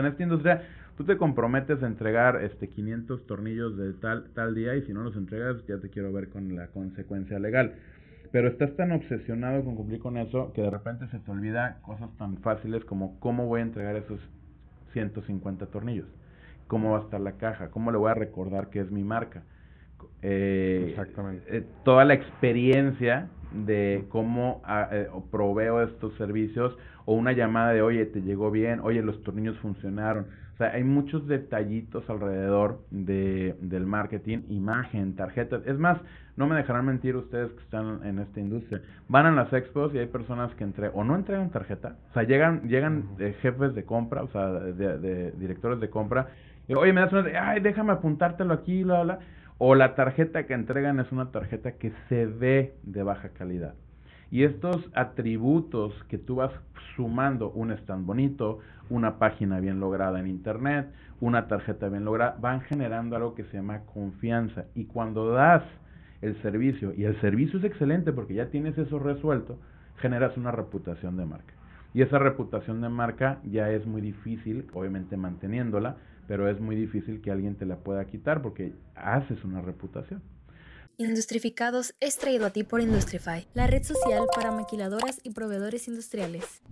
en esta industria tú te comprometes a entregar este 500 tornillos de tal tal día y si no los entregas ya te quiero ver con la consecuencia legal. Pero estás tan obsesionado con cumplir con eso que de repente se te olvida cosas tan fáciles como cómo voy a entregar esos 150 tornillos, cómo va a estar la caja, cómo le voy a recordar que es mi marca. Eh, Exactamente. Eh, toda la experiencia de cómo ah, eh, proveo estos servicios o una llamada de, oye, te llegó bien, oye, los tornillos funcionaron. O sea, hay muchos detallitos alrededor de, del marketing, imagen, tarjetas. Es más, no me dejarán mentir ustedes que están en esta industria. Van a las expos y hay personas que entre o no entregan tarjeta, o sea, llegan llegan eh, jefes de compra, o sea, de, directores de compra, y, oye, me das una, ay, déjame apuntártelo aquí, bla, bla, o la tarjeta que entregan es una tarjeta que se ve de baja calidad. Y estos atributos que tú vas sumando, un stand bonito, una página bien lograda en internet, una tarjeta bien lograda, van generando algo que se llama confianza. Y cuando das el servicio, y el servicio es excelente porque ya tienes eso resuelto, generas una reputación de marca. Y esa reputación de marca ya es muy difícil, obviamente manteniéndola, pero es muy difícil que alguien te la pueda quitar porque haces una reputación. Industrificados es traído a ti por Industrify, la red social para maquiladoras y proveedores industriales.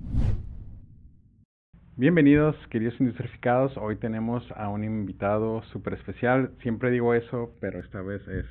Bienvenidos, queridos industrificados. Hoy tenemos a un invitado súper especial. Siempre digo eso, pero esta vez es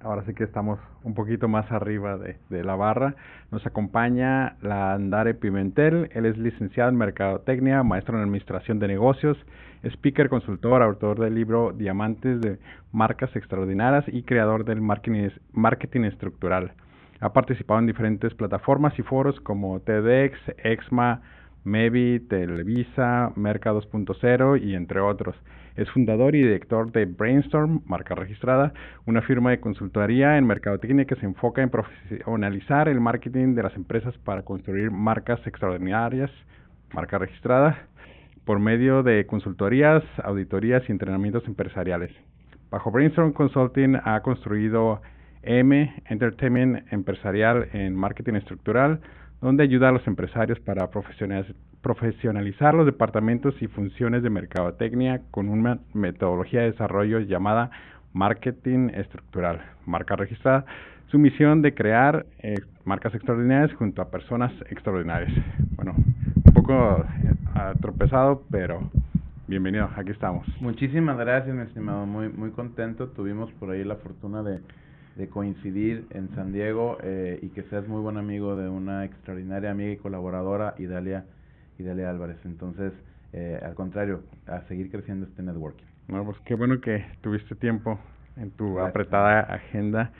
ahora sí que estamos un poquito más arriba de, de, la barra. Nos acompaña la Andare Pimentel. Él es licenciado en Mercadotecnia, maestro en Administración de Negocios, speaker, consultor, autor del libro Diamantes de Marcas Extraordinarias y creador del marketing, estructural. Ha participado en diferentes plataformas y foros como TEDx, EXMA, MEVI, Televisa, Merca 2.0 y entre otros. Es fundador y director de Brainstorm, marca registrada, una firma de consultoría en mercadotecnia que se enfoca en profesionalizar el marketing de las empresas para construir marcas extraordinarias, marca registrada, por medio de consultorías, auditorías y entrenamientos empresariales. Bajo Brainstorm Consulting ha construido M Entertainment Empresarial en Marketing Estructural, donde ayuda a los empresarios para profesionalizar los departamentos y funciones de mercadotecnia con una metodología de desarrollo llamada marketing estructural, marca registrada, su misión de crear eh, marcas extraordinarias junto a personas extraordinarias. Bueno, un poco eh, tropezado, pero bienvenido, aquí estamos. Muchísimas gracias, mi estimado, muy, muy contento. Tuvimos por ahí la fortuna de de coincidir en San Diego eh, y que seas muy buen amigo de una extraordinaria amiga y colaboradora, Idalia, Idalia Álvarez. Entonces, eh, al contrario, a seguir creciendo este networking. Bueno, pues qué bueno que tuviste tiempo en tu apretada agenda.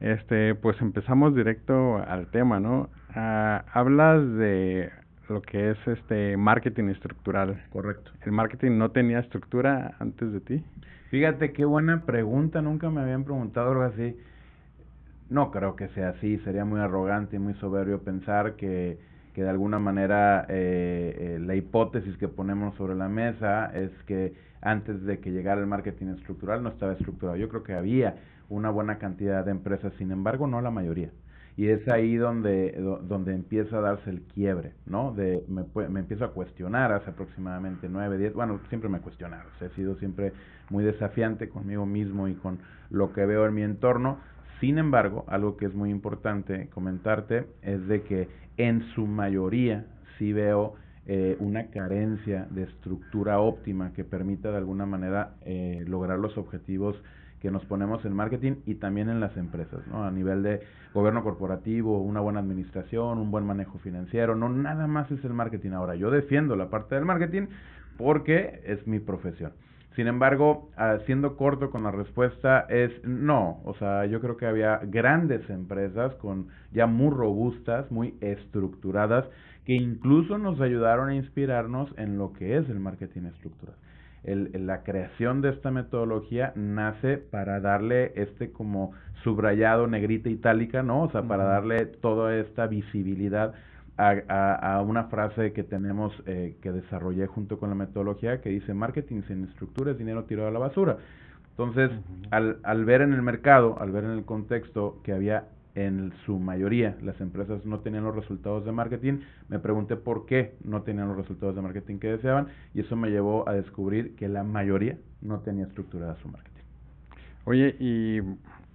Este, pues empezamos directo al tema, ¿no? Ah, hablas de lo que es este marketing estructural. Correcto. ¿El marketing no tenía estructura antes de ti? Fíjate qué buena pregunta, nunca me habían preguntado algo así. No creo que sea así, sería muy arrogante y muy soberbio pensar que, que de alguna manera eh, eh, la hipótesis que ponemos sobre la mesa es que antes de que llegara el marketing estructural no estaba estructurado. Yo creo que había una buena cantidad de empresas, sin embargo no la mayoría. Y es ahí donde, donde empieza a darse el quiebre, ¿no? De, me, me empiezo a cuestionar hace aproximadamente nueve, diez, bueno, siempre me he cuestionado, he sido siempre muy desafiante conmigo mismo y con lo que veo en mi entorno, sin embargo, algo que es muy importante comentarte es de que en su mayoría sí veo eh, una carencia de estructura óptima que permita de alguna manera eh, lograr los objetivos que nos ponemos en marketing y también en las empresas, ¿no? A nivel de gobierno corporativo, una buena administración, un buen manejo financiero, no nada más es el marketing. Ahora, yo defiendo la parte del marketing porque es mi profesión. Sin embargo, ah, siendo corto con la respuesta es no, o sea, yo creo que había grandes empresas con ya muy robustas, muy estructuradas, que incluso nos ayudaron a inspirarnos en lo que es el marketing estructural. El, la creación de esta metodología nace para darle este como subrayado negrita itálica, ¿no? O sea, para darle toda esta visibilidad a, una frase que tenemos eh, que desarrollé junto con la metodología que dice marketing sin estructura es dinero tirado a la basura. Entonces, al, al ver en el mercado, al ver en el contexto que había en su mayoría las empresas no tenían los resultados de marketing, me pregunté por qué no tenían los resultados de marketing que deseaban y eso me llevó a descubrir que la mayoría no tenía estructurada su marketing. Oye, y,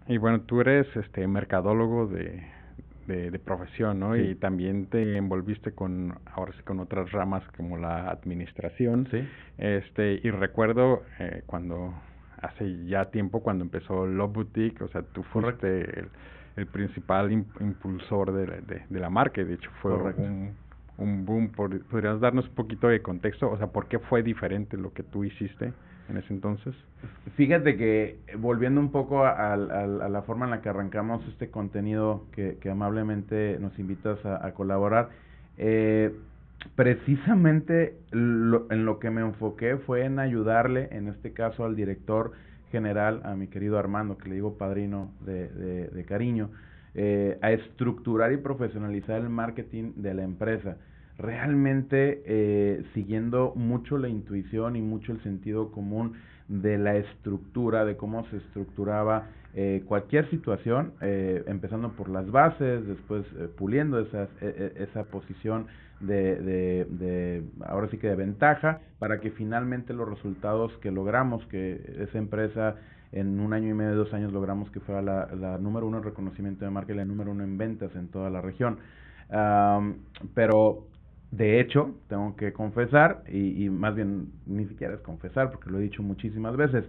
y bueno, tú eres este mercadólogo de, de, profesión, ¿no? Y también te envolviste con, ahora sí, con otras ramas como la administración. Sí. Este, y recuerdo eh, cuando, hace ya tiempo, cuando empezó Love Boutique, o sea, tú fuiste el, el, principal impulsor de, de, de, la marca, de hecho fue un, un boom. ¿Podrías darnos un poquito de contexto? O sea, ¿por qué fue diferente lo que tú hiciste? en ese entonces? Fíjate que volviendo un poco a, la forma en la que arrancamos este contenido que, amablemente nos invitas a, colaborar, eh, precisamente en lo que me enfoqué fue en ayudarle, en este caso al director general, a mi querido Armando, que le digo padrino de, cariño, eh, a estructurar y profesionalizar el marketing de la empresa. Realmente eh, siguiendo mucho la intuición y mucho el sentido común de la estructura, de cómo se estructuraba eh, cualquier situación, empezando por las bases, después puliendo esas, e, e, esa posición de, de, de, ahora sí que de ventaja, para que finalmente los resultados que logramos, que esa empresa en un año y medio, dos años logramos que fuera la, número uno en reconocimiento de marca y la número uno en ventas en toda la región. pero de hecho, tengo que confesar, y, más bien ni siquiera es confesar, porque lo he dicho muchísimas veces,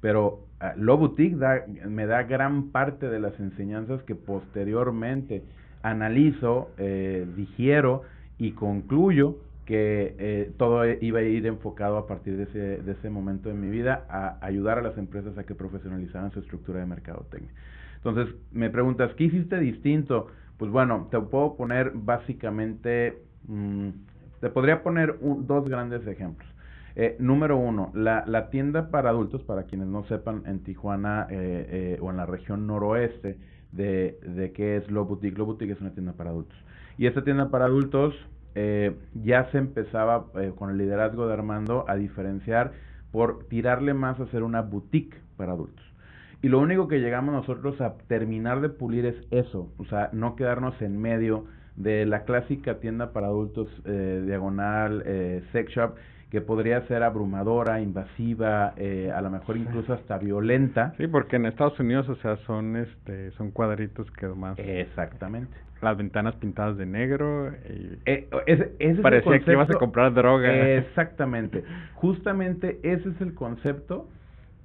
pero uh, Lo Boutique da, me da gran parte de las enseñanzas que posteriormente analizo, eh, digiero y concluyo que eh, todo iba a ir enfocado a partir de ese, de ese momento de mi vida a ayudar a las empresas a que profesionalizaran su estructura de mercadotecnia. Entonces, me preguntas, ¿qué hiciste distinto? Pues bueno, te puedo poner básicamente Mm, te podría poner dos grandes ejemplos. Eh, número uno, la, la, tienda para adultos, para quienes no sepan, en Tijuana eh, eh, o en la región noroeste de, de qué es Lo Boutique. Lo Boutique es una tienda para adultos. Y esta tienda para adultos ya se empezaba con el liderazgo de Armando a diferenciar por tirarle más a ser una boutique para adultos. Y lo único que llegamos nosotros a terminar de pulir es eso, o sea, no quedarnos en medio de la clásica tienda para adultos eh, diagonal eh, sex shop que podría ser abrumadora, invasiva, eh, a lo mejor incluso hasta violenta. Sí, porque en Estados Unidos, o sea, son este son cuadritos que más Exactamente. Las ventanas pintadas de negro y eh, ese, ese parecía que ibas a comprar droga. Exactamente. Justamente ese es el concepto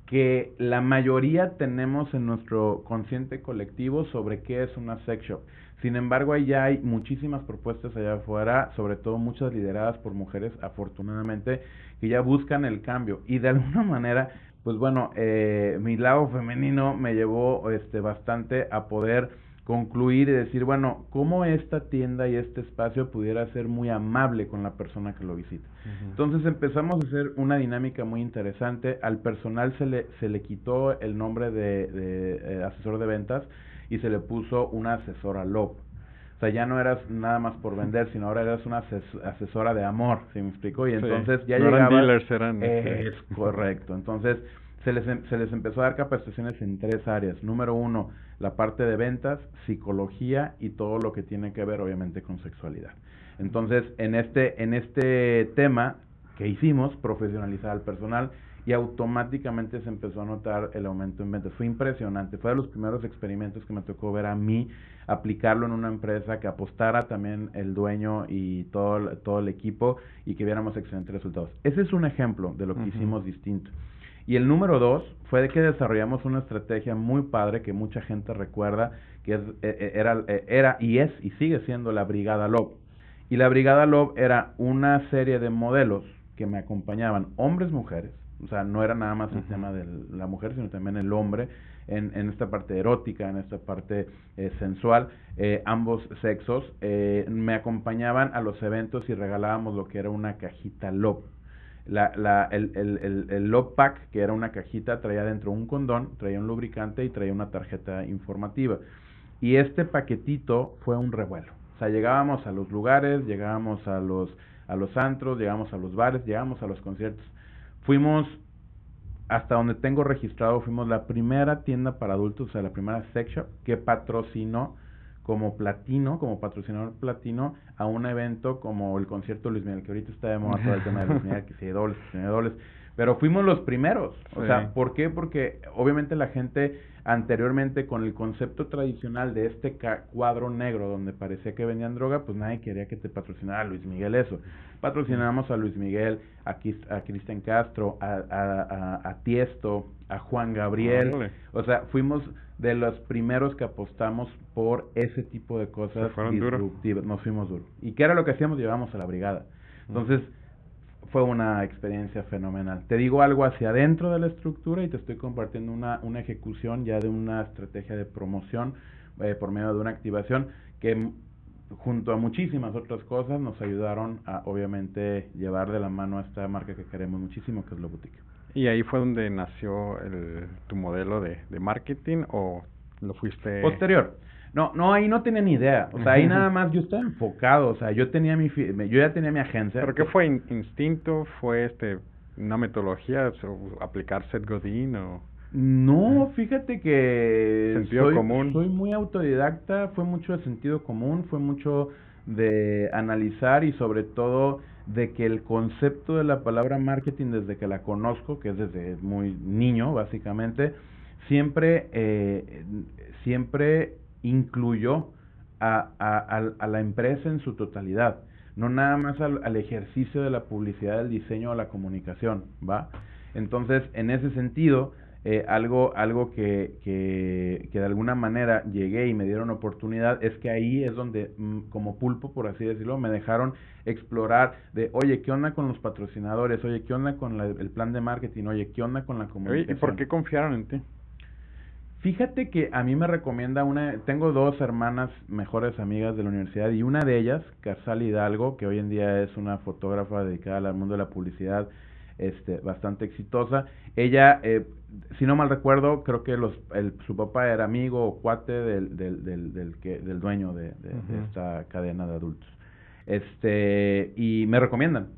que la mayoría tenemos en nuestro consciente colectivo sobre qué es una sex shop. Sin embargo, ahí ya hay muchísimas propuestas allá afuera, sobre todo muchas lideradas por mujeres, afortunadamente, que ya buscan el cambio. Y de alguna manera, pues bueno, eh, mi lado femenino me llevó este, bastante a poder concluir y decir, bueno, cómo esta tienda y este espacio pudiera ser muy amable con la persona que lo visita. Entonces empezamos a hacer una dinámica muy interesante. Al personal se le, se le quitó el nombre de, de eh, asesor de ventas y se le puso una asesora LOB. O sea, ya no eras nada más por vender, sino ahora eras una asesora de amor, ¿se me explicó? Y entonces ya no Eran dealers, eran... Este, es correcto. Entonces se les, em, se les empezó a dar capacitaciones en tres áreas. Número uno, la parte de ventas, psicología y todo lo que tiene que ver obviamente con sexualidad. Entonces, en este, en este tema que hicimos, profesionalizar al personal, y automáticamente se empezó a notar el aumento en ventas. Fue impresionante, fue de los primeros experimentos que me tocó ver a mí aplicarlo en una empresa que apostara también el dueño y todo, todo el equipo y que viéramos excelentes resultados. Ese es un ejemplo de lo que hicimos distinto. Y el número dos fue de que desarrollamos una estrategia muy padre que mucha gente recuerda, que es, e, e, era, e, era y es y sigue siendo la Brigada Lob. Y la Brigada Lob era una serie de modelos que me acompañaban, hombres, mujeres, o sea, no era nada más el tema de la mujer, sino también el hombre, en, en esta parte erótica, en esta parte eh, sensual, eh, ambos sexos, eh, me acompañaban a los eventos y regalábamos lo que era una cajita LOB. La, la, el, el, el, el Pack, que era una cajita, traía dentro un condón, traía un lubricante y traía una tarjeta informativa. Y este paquetito fue un revuelo. O sea, llegábamos a los lugares, llegábamos a los, a los antros, llegábamos a los bares, llegábamos a los conciertos Fuimos, hasta donde tengo registrado, fuimos la primera tienda para adultos, o sea, la primera sex shop que patrocinó como platino, como patrocinador platino, a un evento como el concierto Luis Miguel, que ahorita está de moda todo el tema de Luis Miguel, que si dobles, que si dobles. Pero fuimos los primeros. O sea, ¿por qué? Porque obviamente la gente anteriormente con el concepto tradicional de este cuadro negro donde parecía que vendían droga, pues nadie quería que te patrocinara Luis Miguel eso. Patrocinamos a Luis Miguel, a, a Cristian Castro, a, a, a, Tiesto, a Juan Gabriel. o sea, fuimos de los primeros que apostamos por ese tipo de cosas disruptivas. Nos fuimos duro. ¿Y qué era lo que hacíamos? Llevamos a la brigada. Entonces, fue una experiencia fenomenal. Te digo algo hacia adentro de la estructura y te estoy compartiendo una, una ejecución ya de una estrategia de promoción eh, por medio de una activación que junto a muchísimas otras cosas nos ayudaron a obviamente llevar de la mano a esta marca que queremos muchísimo que es la boutique. ¿Y ahí fue donde nació el, tu modelo de, de marketing o lo fuiste? Posterior. No, no, ahí no tenía ni idea. O sea, ahí nada más yo estaba enfocado. O sea, yo tenía mi, yo ya tenía mi agencia. ¿Pero qué fue? ¿Instinto? ¿Fue este una metodología? ¿Aplicar Seth Godin o...? No, fíjate que... Sentido soy, común. Soy muy autodidacta. Fue mucho de sentido común. Fue mucho de analizar y sobre todo de que el concepto de la palabra marketing desde que la conozco, que es desde muy niño básicamente, siempre, eh, siempre incluyó a, a, a, la empresa en su totalidad, no nada más al, al, ejercicio de la publicidad, del diseño o la comunicación, ¿va? Entonces, en ese sentido, eh, algo, algo que, que, que, de alguna manera llegué y me dieron oportunidad es que ahí es donde, mm, como pulpo, por así decirlo, me dejaron explorar de, oye, ¿qué onda con los patrocinadores? Oye, ¿qué onda con el plan de marketing? Oye, ¿qué onda con la comunicación? ¿Y por qué confiaron en ti? Fíjate que a mí me recomienda una, tengo dos hermanas mejores amigas de la universidad y una de ellas, Casal Hidalgo, que hoy en día es una fotógrafa dedicada al mundo de la publicidad, este, bastante exitosa. Ella, eh, si no mal recuerdo, creo que los, el, su papá era amigo o cuate del, del, del, del, que, del dueño de, de, de esta cadena de adultos. Este, y me recomiendan.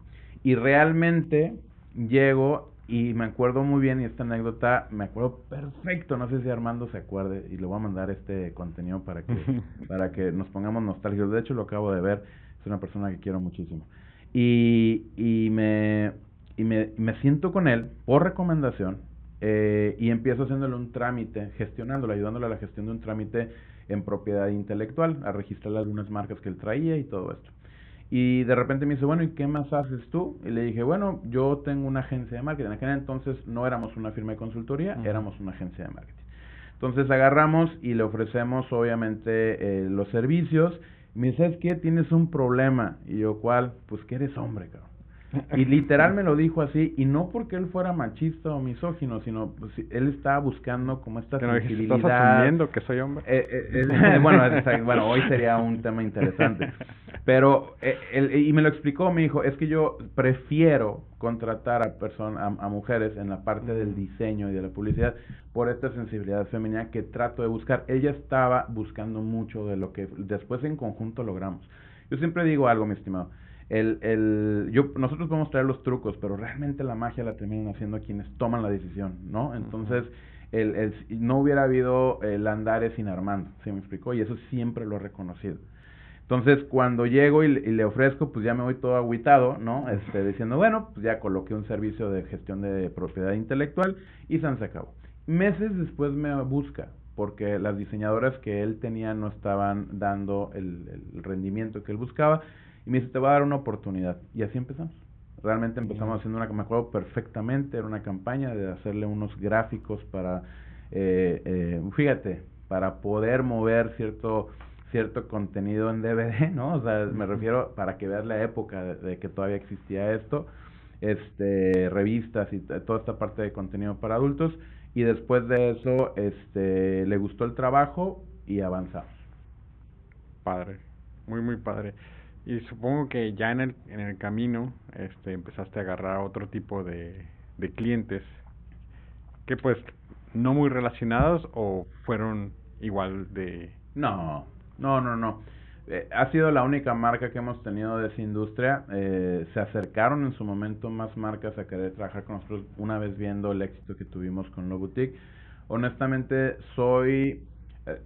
Y realmente llego y me acuerdo muy bien, y esta anécdota me acuerdo perfecto, no sé si Armando se acuerde, y le voy a mandar este contenido para que, para que nos pongamos nostálgicos. De hecho, lo acabo de ver, es una persona que quiero muchísimo. Y, y, me, y me, me siento con él por recomendación eh, y empiezo haciéndole un trámite, gestionándolo, ayudándole a la gestión de un trámite en propiedad intelectual, a registrar algunas marcas que él traía y todo esto. Y de repente me dice, bueno, ¿y qué más haces tú? Y le dije, bueno, yo tengo una agencia de marketing. En aquel entonces no éramos una firma de consultoría, éramos una agencia de marketing. Entonces agarramos y le ofrecemos obviamente eh, los servicios. me dice, ¿sabes qué? Tienes un problema. Y yo, ¿cuál? Pues que eres hombre, cabrón. Y literal me lo dijo así, y no porque él fuera machista o misógino, sino pues, él estaba buscando como esta que sensibilidad. ¿Estás asumiendo que soy hombre? Eh, eh, eh bueno, bueno, hoy sería un tema interesante. Pero, él, y me lo explicó, me dijo, es que yo prefiero contratar a, personas a, mujeres en la parte del diseño y de la publicidad por esta sensibilidad femenina que trato de buscar. Ella estaba buscando mucho de lo que después en conjunto logramos. Yo siempre digo algo, mi estimado el, el, yo, nosotros podemos traer los trucos, pero realmente la magia la terminan haciendo quienes toman la decisión, ¿no? Entonces, el, el, no hubiera habido el Andares sin Armando, ¿se me explicó? Y eso siempre lo he reconocido. Entonces, cuando llego y, y, le ofrezco, pues ya me voy todo aguitado, ¿no? Este, diciendo, bueno, pues ya coloqué un servicio de gestión de propiedad intelectual y se acabó. Meses después me busca, porque las diseñadoras que él tenía no estaban dando el, el rendimiento que él buscaba y me dice, te voy a dar una oportunidad. Y así empezamos. Realmente empezamos haciendo una, me acuerdo perfectamente, era una campaña de hacerle unos gráficos para, eh, eh, fíjate, para poder mover cierto cierto contenido en DVD, ¿no? O sea, me refiero para que veas la época de, que todavía existía esto, este, revistas y toda esta parte de contenido para adultos, y después de eso, este, le gustó el trabajo y avanzamos. Padre, muy, muy padre. Y supongo que ya en el, en el camino este, empezaste a agarrar otro tipo de, de clientes que pues no muy relacionados o fueron igual de... No, no, no, no. Eh, ha sido la única marca que hemos tenido de esa industria. Eh, se acercaron en su momento más marcas a querer trabajar con nosotros una vez viendo el éxito que tuvimos con Lo Boutique. Honestamente, soy... Eh,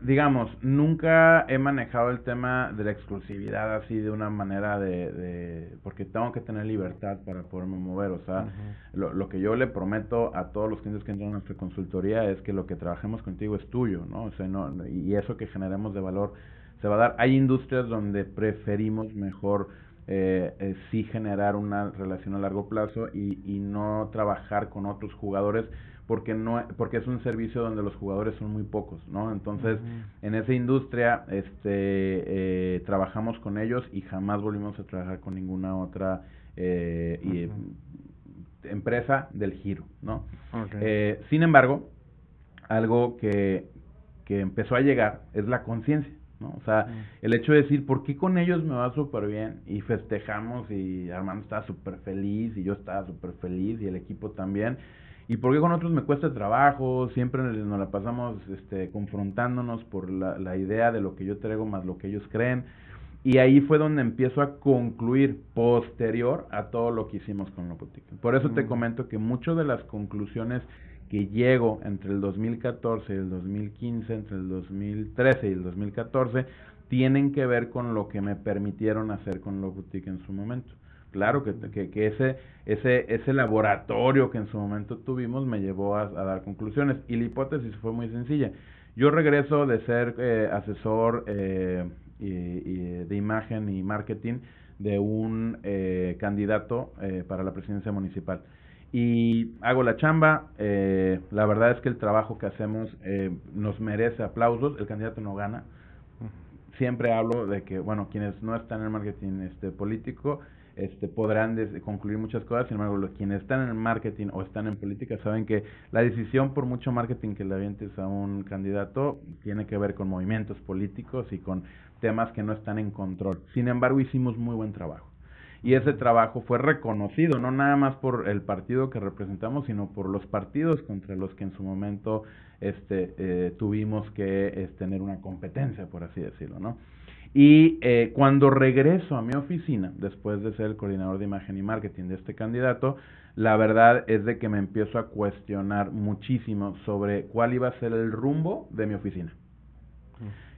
digamos, nunca he manejado el tema de la exclusividad así de una manera de, de porque tengo que tener libertad para poderme mover, o sea, lo, lo, que yo le prometo a todos los clientes que entran a nuestra consultoría es que lo que trabajemos contigo es tuyo, ¿no? O sea, no, y eso que generemos de valor se va a dar. Hay industrias donde preferimos mejor eh, eh, sí generar una relación a largo plazo y, y no trabajar con otros jugadores porque no porque es un servicio donde los jugadores son muy pocos no entonces en esa industria este eh, trabajamos con ellos y jamás volvimos a trabajar con ninguna otra eh, y, empresa del giro no eh, sin embargo algo que que empezó a llegar es la conciencia ¿no? O sea, el hecho de decir, ¿por qué con ellos me va súper bien? Y festejamos y Armando estaba súper feliz y yo estaba súper feliz y el equipo también. ¿Y por qué con otros me cuesta trabajo? Siempre nos la pasamos este, confrontándonos por la, la idea de lo que yo traigo más lo que ellos creen. Y ahí fue donde empiezo a concluir posterior a todo lo que hicimos con boutique. Por eso te comento que muchas de las conclusiones que llego entre el 2014 y el 2015, entre el 2013 y el 2014, tienen que ver con lo que me permitieron hacer con boutique en su momento. Claro que, que, que, ese, ese, ese laboratorio que en su momento tuvimos me llevó a, dar conclusiones y la hipótesis fue muy sencilla. Yo regreso de ser eh, asesor eh, y, y de imagen y marketing de un eh, candidato eh, para la presidencia municipal y hago la chamba. Eh, la verdad es que el trabajo que hacemos eh, nos merece aplausos. El candidato no gana. Siempre hablo de que, bueno, quienes no están en el marketing este, político este, podrán concluir muchas cosas, sin embargo, los quienes están en marketing o están en política saben que la decisión, por mucho marketing que le avientes a un candidato, tiene que ver con movimientos políticos y con temas que no están en control. Sin embargo, hicimos muy buen trabajo. Y ese trabajo fue reconocido, no nada más por el partido que representamos, sino por los partidos contra los que en su momento este, eh, tuvimos que tener una competencia, por así decirlo, ¿no? Y eh, cuando regreso a mi oficina, después de ser el coordinador de imagen y marketing de este candidato, la verdad es de que me empiezo a cuestionar muchísimo sobre cuál iba a ser el rumbo de mi oficina.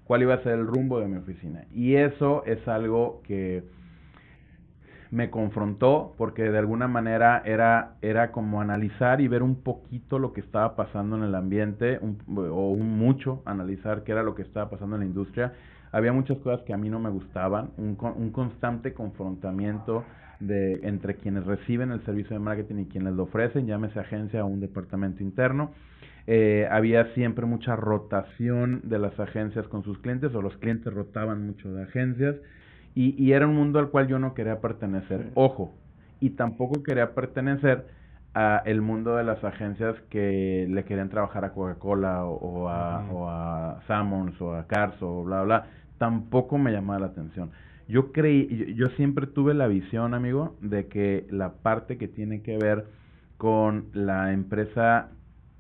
Cuál iba a ser el rumbo de mi oficina. Y eso es algo que me confrontó porque de alguna manera era, era como analizar y ver un poquito lo que estaba pasando en el ambiente o un mucho analizar qué era lo que estaba pasando en la industria había muchas cosas que a mí no me gustaban, un, un constante confrontamiento de entre quienes reciben el servicio de marketing y quienes lo ofrecen, llámese agencia o un departamento interno. Eh, había siempre mucha rotación de las agencias con sus clientes o los clientes rotaban mucho de agencias y, y era un mundo al cual yo no quería pertenecer. Ojo, y tampoco quería pertenecer a el mundo de las agencias que le querían trabajar a Coca-Cola o, a, o a Sammons o a Cars o bla, bla, tampoco me llamaba la atención. Yo creí, yo, siempre tuve la visión, amigo, de que la parte que tiene que ver con la empresa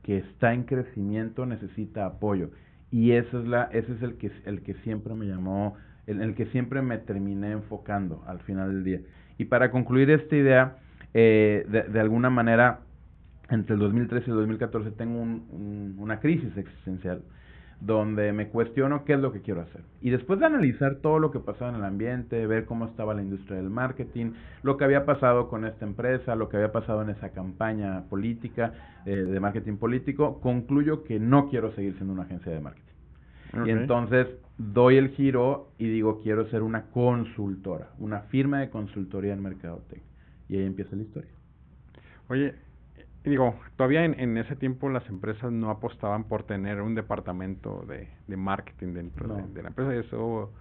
que está en crecimiento necesita apoyo. Y esa es la ese es el que el que siempre me llamó el, el que siempre me terminé enfocando al final del día. Y para concluir esta idea eh, de, de, alguna manera, entre el 2013 y el 2014 tengo un, una crisis existencial donde me cuestiono qué es lo que quiero hacer. Y después de analizar todo lo que pasaba en el ambiente, ver cómo estaba la industria del marketing, lo que había pasado con esta empresa, lo que había pasado en esa campaña política, eh, de marketing político, concluyo que no quiero seguir siendo una agencia de marketing. Y entonces doy el giro y digo, quiero ser una consultora, una firma de consultoría en mercadotecnia. Y ahí empieza la historia. Oye, digo, todavía en, en, ese tiempo las empresas no apostaban por tener un departamento de, de marketing dentro de, de, la empresa y eso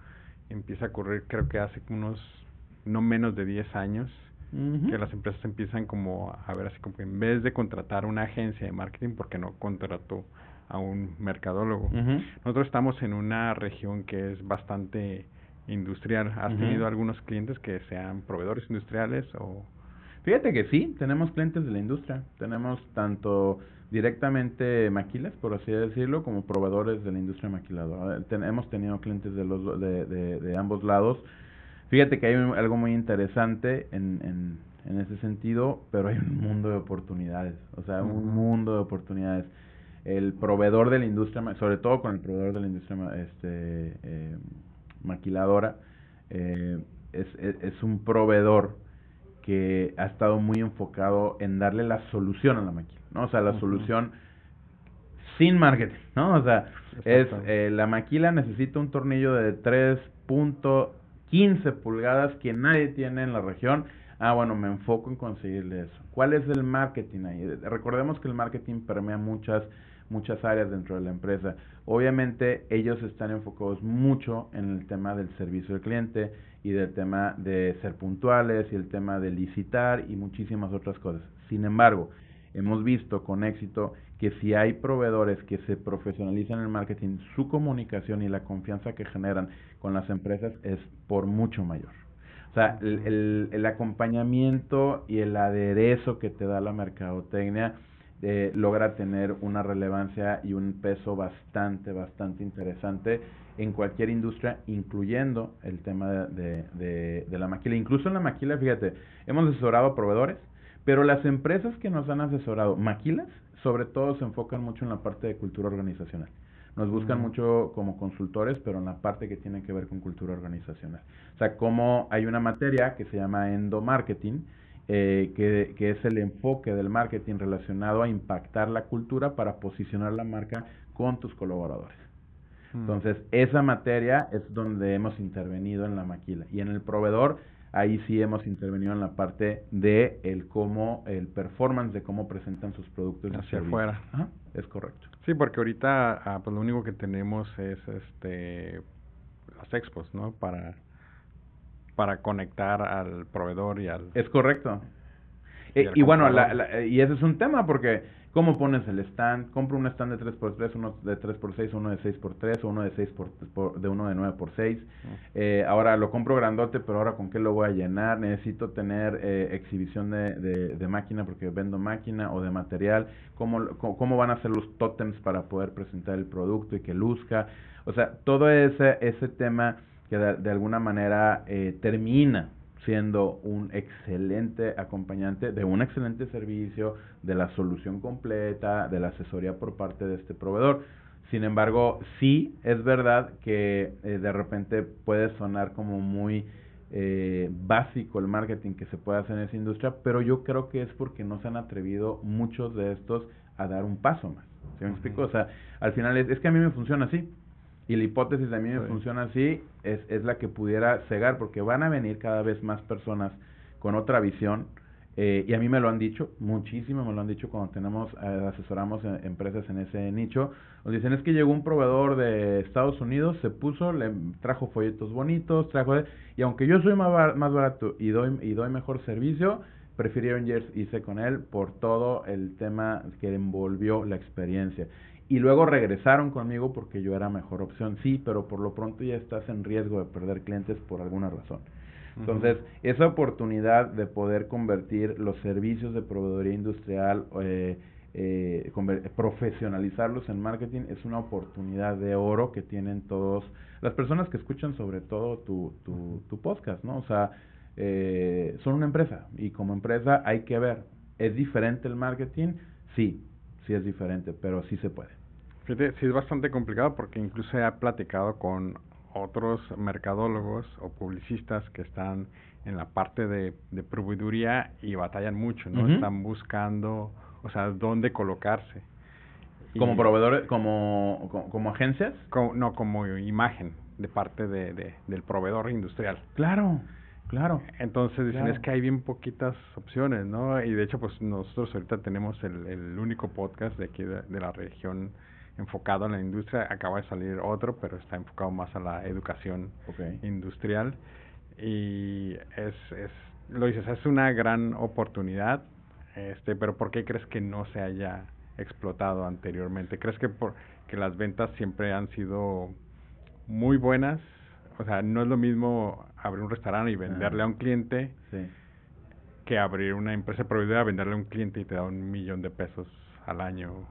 empieza a ocurrir creo que hace unos no menos de 10 años uh -huh. que las empresas empiezan como a ver así como que en vez de contratar una agencia de marketing porque no contrató a un mercadólogo. Uh -huh. Nosotros estamos en una región que es bastante industrial. ¿Has uh -huh. tenido algunos clientes que sean proveedores industriales o Fíjate que sí, tenemos clientes de la industria. Tenemos tanto directamente maquilas, por así decirlo, como proveedores de la industria maquiladora. Ten, hemos tenido clientes de, los, de, de, de, ambos lados. Fíjate que hay un, algo muy interesante en, en, en, ese sentido, pero hay un mundo de oportunidades. O sea, un mundo de oportunidades. el proveedor de la industria, sobre todo con el proveedor de la industria este, eh, maquiladora, eh, es, es, un proveedor que ha estado muy enfocado en darle la solución a la máquina, ¿no? O sea, la solución sin marketing, ¿no? O sea, es eh, la maquila necesita un tornillo de 3.15 pulgadas que nadie tiene en la región. Ah, bueno, me enfoco en conseguirle eso. ¿Cuál es el marketing ahí? Recordemos que el marketing permea muchas muchas áreas dentro de la empresa. Obviamente ellos están enfocados mucho en el tema del servicio al cliente y del tema de ser puntuales y el tema de licitar y muchísimas otras cosas. Sin embargo, hemos visto con éxito que si hay proveedores que se profesionalizan en el marketing, su comunicación y la confianza que generan con las empresas es por mucho mayor. O sea, el, el, acompañamiento y el aderezo que te da la mercadotecnia eh, logra tener una relevancia y un peso bastante, bastante interesante en cualquier industria, incluyendo el tema de, de, de la maquila. Incluso en la maquila, fíjate, hemos asesorado a proveedores, pero las empresas que nos han asesorado maquilas, sobre todo se enfocan mucho en la parte de cultura organizacional. Nos buscan mucho como consultores, pero en la parte que tiene que ver con cultura organizacional. O sea, como hay una materia que se llama endomarketing, eh, que, que, es el enfoque del marketing relacionado a impactar la cultura para posicionar la marca con tus colaboradores. Mm. Entonces, esa materia es donde hemos intervenido en la maquila. Y en el proveedor ahí sí hemos intervenido en la parte de el cómo, el performance de cómo presentan sus productos hacia afuera. es correcto. Sí, porque ahorita ah, pues lo único que tenemos es este las expos, ¿no? Para para conectar al proveedor y al Es correcto. Y, eh, y bueno, la, y ese es un tema porque ¿Cómo pones el stand? Compro un stand de 3x3, uno de 3x6, uno de 6x3, o uno de 6 por, de uno de 9x6. Eh, ahora lo compro grandote, pero ahora con qué lo voy a llenar? Necesito tener eh, exhibición de, de, máquina porque vendo máquina o de material. ¿Cómo, ¿Cómo van a ser los tótems para poder presentar el producto y que luzca? O sea, todo ese, ese tema que de, de alguna manera eh, termina siendo un excelente acompañante de un excelente servicio, de la solución completa, de la asesoría por parte de este proveedor. Sin embargo, sí es verdad que eh, de repente puede sonar como muy eh, básico el marketing que se puede hacer en esa industria, pero yo creo que es porque no se han atrevido muchos de estos a dar un paso más. ¿Se me explico? O sea, al final es, es que a mí me funciona así. Y la hipótesis de mí me funciona así, es, es la que pudiera cegar, porque van a venir cada vez más personas con otra visión, eh, y a mí me lo han dicho, muchísimo me lo han dicho cuando tenemos, eh, asesoramos empresas en ese nicho, nos dicen es que llegó un proveedor de Estados Unidos, se puso, le trajo folletos bonitos, trajo, y aunque yo soy más, más barato y doy, y doy mejor servicio, prefirieron irse con él por todo el tema que envolvió la experiencia y luego regresaron conmigo porque yo era mejor opción. Sí, pero por lo pronto ya estás en riesgo de perder clientes por alguna razón. Entonces, esa oportunidad de poder convertir los servicios de proveedoría industrial, eh, eh, profesionalizarlos en marketing, es una oportunidad de oro que tienen todos, las personas que escuchan sobre todo tu, tu, tu podcast, ¿no? O sea, eh, son una empresa y como empresa hay que ver, ¿es diferente el marketing? Sí, sí es diferente, pero sí se puede. Sí es bastante complicado porque incluso he platicado con otros mercadólogos o publicistas que están en la parte de, de proveeduría y batallan mucho, ¿no? Están buscando, o sea, dónde colocarse. ¿Como proveedores, como, como, agencias? no, como imagen de parte de, de, del proveedor industrial. Claro, Claro. Entonces dicen, es que hay bien poquitas opciones, ¿no? Y de hecho, pues nosotros ahorita tenemos el, el único podcast de aquí de, la región enfocado en la industria. Acaba de salir otro, pero está enfocado más a la educación industrial. Y es, es, lo dices, es una gran oportunidad, este, pero ¿por qué crees que no se haya explotado anteriormente? ¿Crees que, por, que las ventas siempre han sido muy buenas o sea, no es lo mismo abrir un restaurante y venderle a un cliente que abrir una empresa proveedora, venderle a un cliente y te da un millón de pesos al año.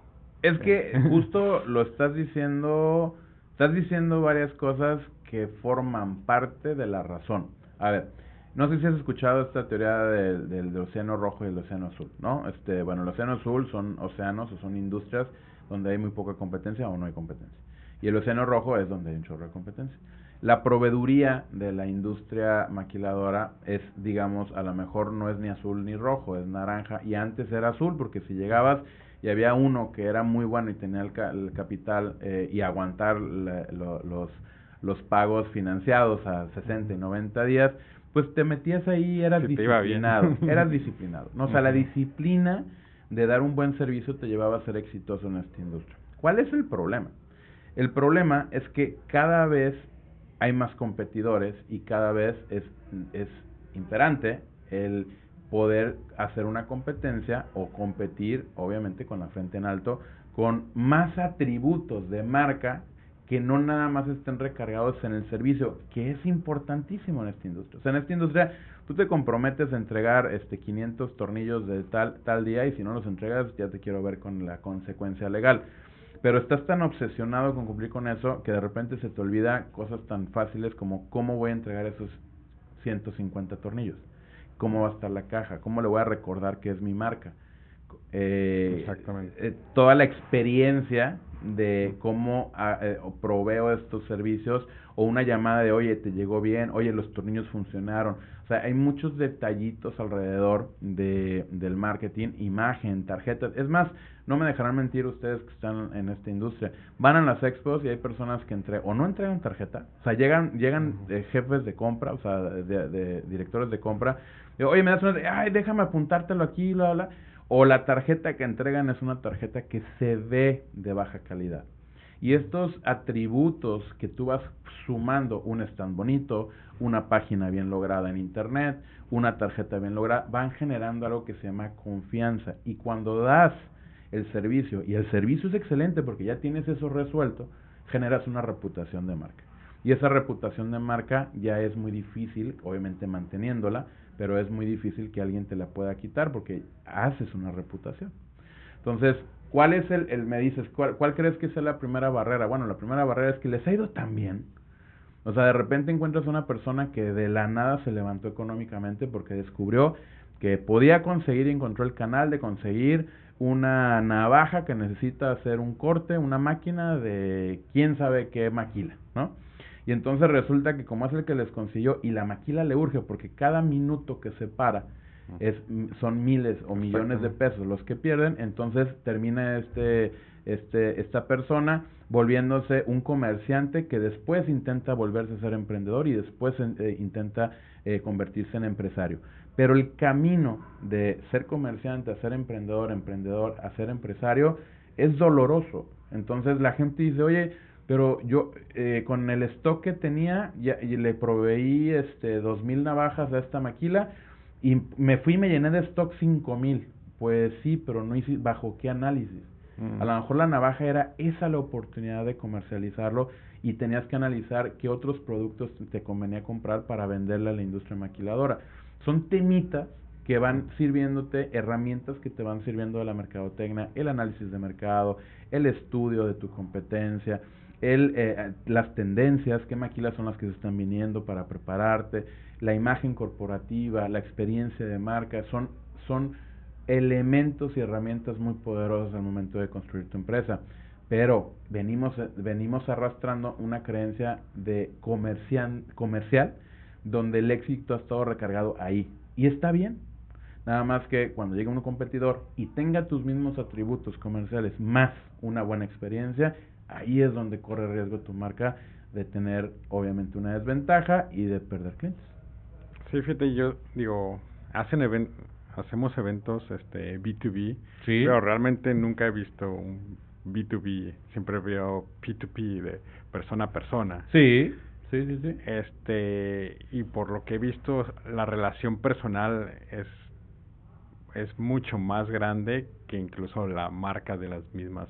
Es que justo lo estás diciendo, estás diciendo varias cosas que forman parte de la razón. A ver, No sé si has escuchado esta teoría del, del, océano rojo y el océano azul, ¿no? Este, bueno, el océano azul son océanos o son industrias donde hay muy poca competencia o no hay competencia. Y el océano rojo es donde hay un chorro de competencia. La proveeduría de la industria maquiladora es, digamos, a lo mejor no es ni azul ni rojo, es naranja. Y antes era azul, porque si llegabas y había uno que era muy bueno y tenía el, capital eh, y aguantar los, los pagos financiados a 60 y 90 días, pues te metías ahí y eras disciplinado. Eras disciplinado. ¿no? O sea, la disciplina de dar un buen servicio te llevaba a ser exitoso en esta industria. ¿Cuál es el problema? El problema es que cada vez hay más competidores y cada vez es, es imperante el poder hacer una competencia o competir, obviamente con la frente en alto, con más atributos de marca que no nada más estén recargados en el servicio, que es importantísimo en esta industria. O sea, en esta industria tú te comprometes a entregar este 500 tornillos de tal tal día y si no los entregas ya te quiero ver con la consecuencia legal. Pero estás tan obsesionado con cumplir con eso que de repente se te olvida cosas tan fáciles como cómo voy a entregar esos 150 tornillos, cómo va a estar la caja, cómo le voy a recordar que es mi marca. Eh, Exactamente. Eh, toda la experiencia de cómo ah, eh, proveo estos servicios o una llamada de, oye, te llegó bien, oye, los tornillos funcionaron. O sea, hay muchos detallitos alrededor de, del marketing, imagen, tarjetas. Es más, no me dejarán mentir ustedes que están en esta industria. Van a las expos y hay personas que entre o no entregan tarjeta, o sea, llegan llegan eh, jefes de compra, o sea, de, directores de compra, y, oye, me das una, ay, déjame apuntártelo aquí, bla, bla o la tarjeta que entregan es una tarjeta que se ve de baja calidad. Y estos atributos que tú vas sumando, un stand bonito, una página bien lograda en internet, una tarjeta bien lograda, van generando algo que se llama confianza. Y cuando das el servicio, y el servicio es excelente porque ya tienes eso resuelto, generas una reputación de marca. Y esa reputación de marca ya es muy difícil, obviamente manteniéndola, pero es muy difícil que alguien te la pueda quitar porque haces una reputación. Entonces, ¿cuál es el, el me dices, ¿cuál, cuál crees que es la primera barrera? Bueno, la primera barrera es que les ha ido tan bien. O sea, de repente encuentras una persona que de la nada se levantó económicamente porque descubrió que podía conseguir y encontró el canal de conseguir una navaja que necesita hacer un corte, una máquina de quién sabe qué maquila, ¿no? Y entonces resulta que como es el que les consiguió y la maquila le urge porque cada minuto que se para es, son miles o millones de pesos los que pierden, entonces termina este, este, esta persona volviéndose un comerciante que después intenta volverse a ser emprendedor y después eh, intenta eh, convertirse en empresario. Pero el camino de ser comerciante a ser emprendedor, emprendedor a ser empresario es doloroso. Entonces la gente dice, oye, pero yo eh, con el stock que tenía ya, y le proveí este dos mil navajas a esta maquila y me fui y me llené de stock cinco mil. Pues sí pero no hice bajo qué análisis mm. a lo mejor la navaja era esa la oportunidad de comercializarlo y tenías que analizar qué otros productos te convenía comprar para venderle a la industria maquiladora. Son temitas que van sirviéndote herramientas que te van sirviendo de la mercadotecnia, el análisis de mercado, el estudio de tu competencia, el, eh, las tendencias, qué maquilas son las que se están viniendo para prepararte, la imagen corporativa, la experiencia de marca, son, son elementos y herramientas muy poderosas al momento de construir tu empresa. Pero venimos, venimos arrastrando una creencia de comercial, comercial donde el éxito ha estado recargado ahí. Y está bien. Nada más que cuando llegue un competidor y tenga tus mismos atributos comerciales más una buena experiencia, ahí es donde corre riesgo tu marca de tener obviamente una desventaja y de perder clientes. Sí, fíjate, yo digo, hacen hacemos eventos este B2B, pero realmente nunca he visto un B2B, siempre veo P2P de persona a persona. Sí, sí, sí, sí. Este, y por lo que he visto, la relación personal es es mucho más grande que incluso la marca de las mismas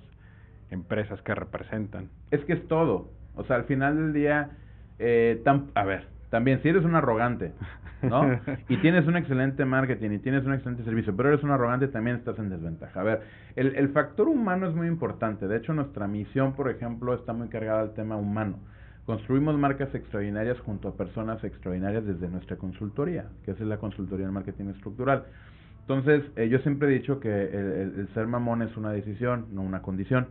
empresas que representan. Es que es todo. O sea, al final del día, eh, a ver, también si eres un arrogante, ¿no? y tienes un excelente marketing y tienes un excelente servicio, pero eres un arrogante, también estás en desventaja. A ver, el, el factor humano es muy importante. De hecho, nuestra misión, por ejemplo, está muy cargada al tema humano. construimos marcas extraordinarias junto a personas extraordinarias desde nuestra consultoría, que es la consultoría en marketing estructural. Entonces, eh, yo siempre he dicho que el, ser mamón es una decisión, no una condición.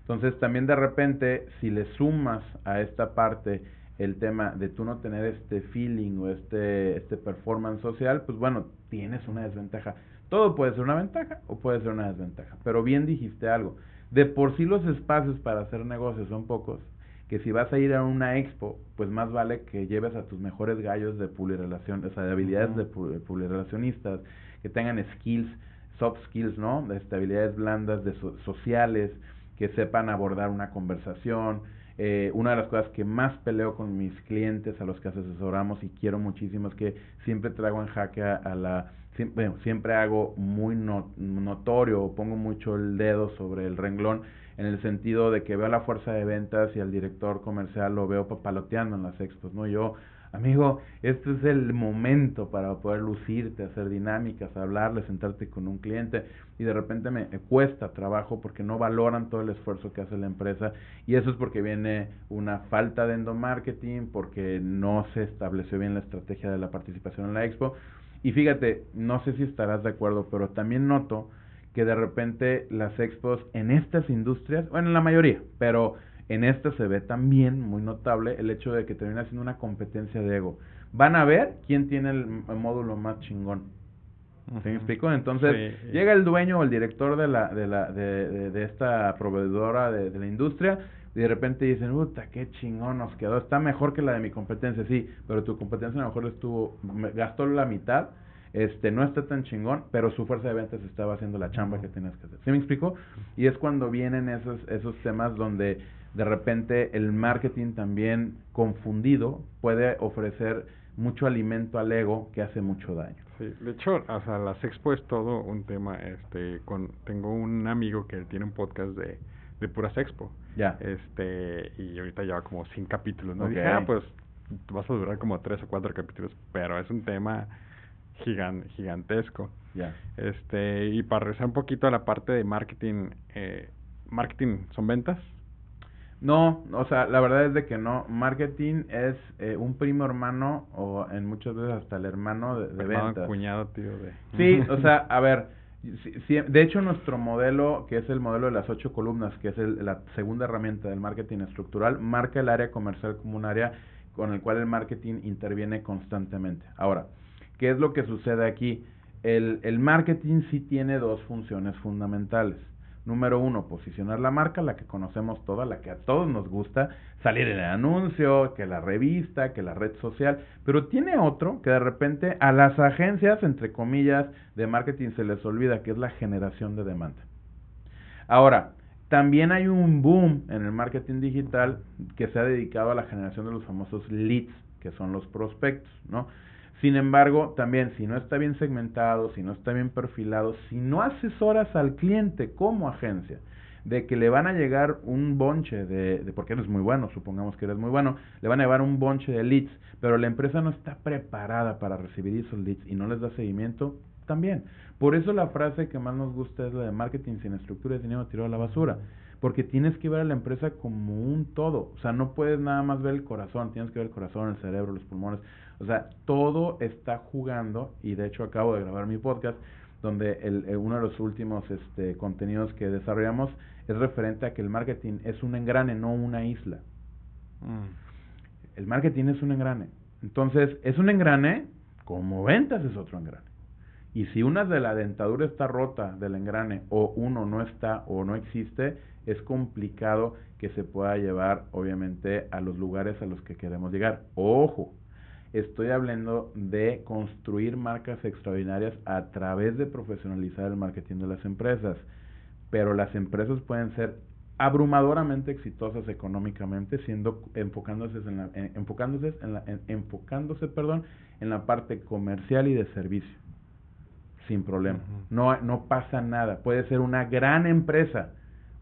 Entonces, también de repente, si le sumas a esta parte el tema de tú no tener este feeling o este, este performance social, pues bueno, tienes una desventaja. Todo puede ser una ventaja o puede ser una desventaja, pero bien dijiste algo. De por sí los espacios para hacer negocios son pocos, que si vas a ir a una expo, pues más vale que lleves a tus mejores gallos de publirelación, o sea, de habilidades de publirelacionistas, que tengan skills, soft skills, ¿no? De habilidades blandas, de sociales, que sepan abordar una conversación. Eh, una de las cosas que más peleo con mis clientes a los que asesoramos y quiero muchísimo es que siempre traigo en jaque a, la siempre, siempre hago muy notorio, pongo mucho el dedo sobre el renglón en el sentido de que veo la fuerza de ventas y al director comercial lo veo papaloteando en las expos, ¿no? Yo Amigo, este es el momento para poder lucirte, hacer dinámicas, hablarle, sentarte con un cliente y de repente me cuesta trabajo porque no valoran todo el esfuerzo que hace la empresa y eso es porque viene una falta de endomarketing, porque no se estableció bien la estrategia de la participación en la expo. Y fíjate, no sé si estarás de acuerdo, pero también noto que de repente las expos en estas industrias, bueno, en la mayoría, pero en esta se ve también muy notable el hecho de que termina siendo una competencia de ego. Van a ver quién tiene el, módulo más chingón. ¿Se me explico? Entonces, llega el dueño o el director de la de la de, de, esta proveedora de, de, la industria y de repente dicen, "Puta, qué chingón nos quedó. Está mejor que la de mi competencia." Sí, pero tu competencia a lo mejor estuvo gastó la mitad este no está tan chingón, pero su fuerza de ventas estaba haciendo la chamba que tenías que hacer. ¿Sí me explico? Y es cuando vienen esos esos temas donde de repente el marketing también confundido puede ofrecer mucho alimento al ego que hace mucho daño. Sí, de hecho, sea, las expo es todo un tema, este, con, tengo un amigo que tiene un podcast de, de puras expo. Ya. Este, y ahorita lleva como 100 capítulos, ¿no? Dije, ah, pues vas a durar como tres o cuatro capítulos, pero es un tema gigan, gigantesco. Ya. Este, y para regresar un poquito a la parte de marketing, eh, marketing son ventas. No, o sea, la verdad es de que no. Marketing es eh, un primo hermano o en muchas veces hasta el hermano de, de ventas. cuñado, tío. De... Sí, o sea, a ver, de hecho nuestro modelo, que es el modelo de las ocho columnas, que es el, la segunda herramienta del marketing estructural, marca el área comercial como un área con el cual el marketing interviene constantemente. Ahora, ¿qué es lo que sucede aquí? El, el marketing sí tiene dos funciones fundamentales. Número uno, posicionar la marca, la que conocemos toda, la que a todos nos gusta, salir en el anuncio, que la revista, que la red social, pero tiene otro que de repente a las agencias, entre comillas, de marketing se les olvida, que es la generación de demanda. Ahora, también hay un boom en el marketing digital que se ha dedicado a la generación de los famosos leads, que son los prospectos, ¿no? Sin embargo, también si no está bien segmentado, si no está bien perfilado, si no asesoras al cliente como agencia, de que le van a llegar un bonche de, de, porque eres muy bueno, supongamos que eres muy bueno, le van a llevar un bonche de leads, pero la empresa no está preparada para recibir esos leads y no les da seguimiento, también. Por eso la frase que más nos gusta es la de marketing sin estructura de dinero tirado a la basura, porque tienes que ver a la empresa como un todo, o sea, no puedes nada más ver el corazón, tienes que ver el corazón, el cerebro, los pulmones, o sea, todo está jugando y de hecho acabo de grabar mi podcast donde el, eh, uno de los últimos este, contenidos que desarrollamos es referente a que el marketing es un engrane, no una isla. Mm. El marketing es un engrane. Entonces, es un engrane como ventas es otro engrane. Y si una de la dentadura está rota del engrane o uno no está o no existe, es complicado que se pueda llevar obviamente a los lugares a los que queremos llegar. Ojo, Estoy hablando de construir marcas extraordinarias a través de profesionalizar el marketing de las empresas. Pero las empresas pueden ser abrumadoramente exitosas económicamente siendo enfocándose en la, enfocándose en la, enfocándose perdón en la parte comercial y de servicio sin problema. No no pasa nada. Puede ser una gran empresa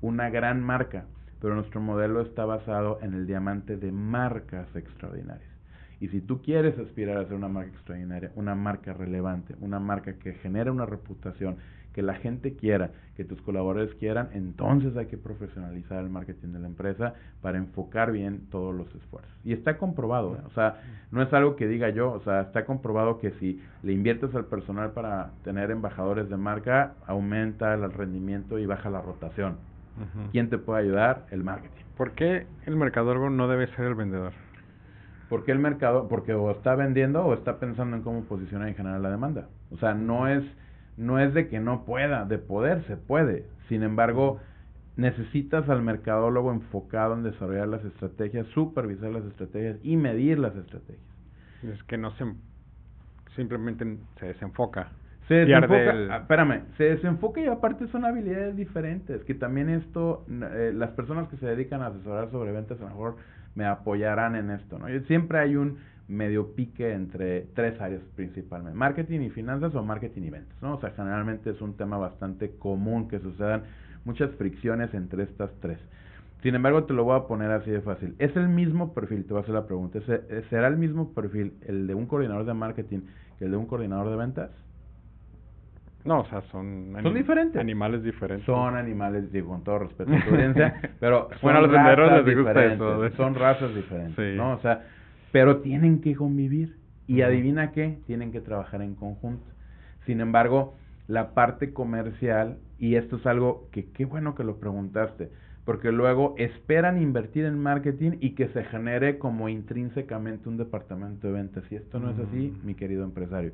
una gran marca pero nuestro modelo está basado en el diamante de marcas extraordinarias y si tú quieres aspirar a ser una marca extraordinaria, una marca relevante, una marca que genere una reputación, que la gente quiera, que tus colaboradores quieran, entonces hay que profesionalizar el marketing de la empresa para enfocar bien todos los esfuerzos. Y está comprobado, ¿eh? o sea, no es algo que diga yo, o sea, está comprobado que si le inviertes al personal para tener embajadores de marca, aumenta el rendimiento y baja la rotación. ¿Quién te puede ayudar? El marketing. ¿Por qué el mercadólogo no debe ser el vendedor? Porque el mercado, porque o está vendiendo o está pensando en cómo posicionar y generar la demanda. O sea, no es no es de que no pueda, de poder se puede. Sin embargo, necesitas al mercadólogo enfocado en desarrollar las estrategias, supervisar las estrategias y medir las estrategias. Es que no se simplemente se desenfoca. Se desenfoca, ah, espérame, se desenfoca y aparte son habilidades diferentes, que también esto, eh, las personas que se dedican a asesorar sobre ventas a lo mejor me apoyarán en esto, ¿no? Siempre hay un medio pique entre tres áreas principalmente, marketing y finanzas o marketing y ventas, ¿no? O sea, generalmente es un tema bastante común que sucedan muchas fricciones entre estas tres. Sin embargo, te lo voy a poner así de fácil. ¿Es el mismo perfil? Te voy a hacer la pregunta. Eh, ¿Será el mismo perfil el de un coordinador de marketing que el de un coordinador de ventas? No, o sea, son, son diferentes. Animales diferentes. Son animales, digo, con todo respeto a tu audiencia, pero bueno, a los vendedores les gusta eso. Son razas diferentes, ¿no? O sea, pero tienen que convivir. Y adivina qué, tienen que trabajar en conjunto. Sin embargo, la parte comercial, y esto es algo que qué bueno que lo preguntaste, porque luego esperan invertir en marketing y que se genere como intrínsecamente un departamento de ventas. Y esto no es así, mi querido empresario.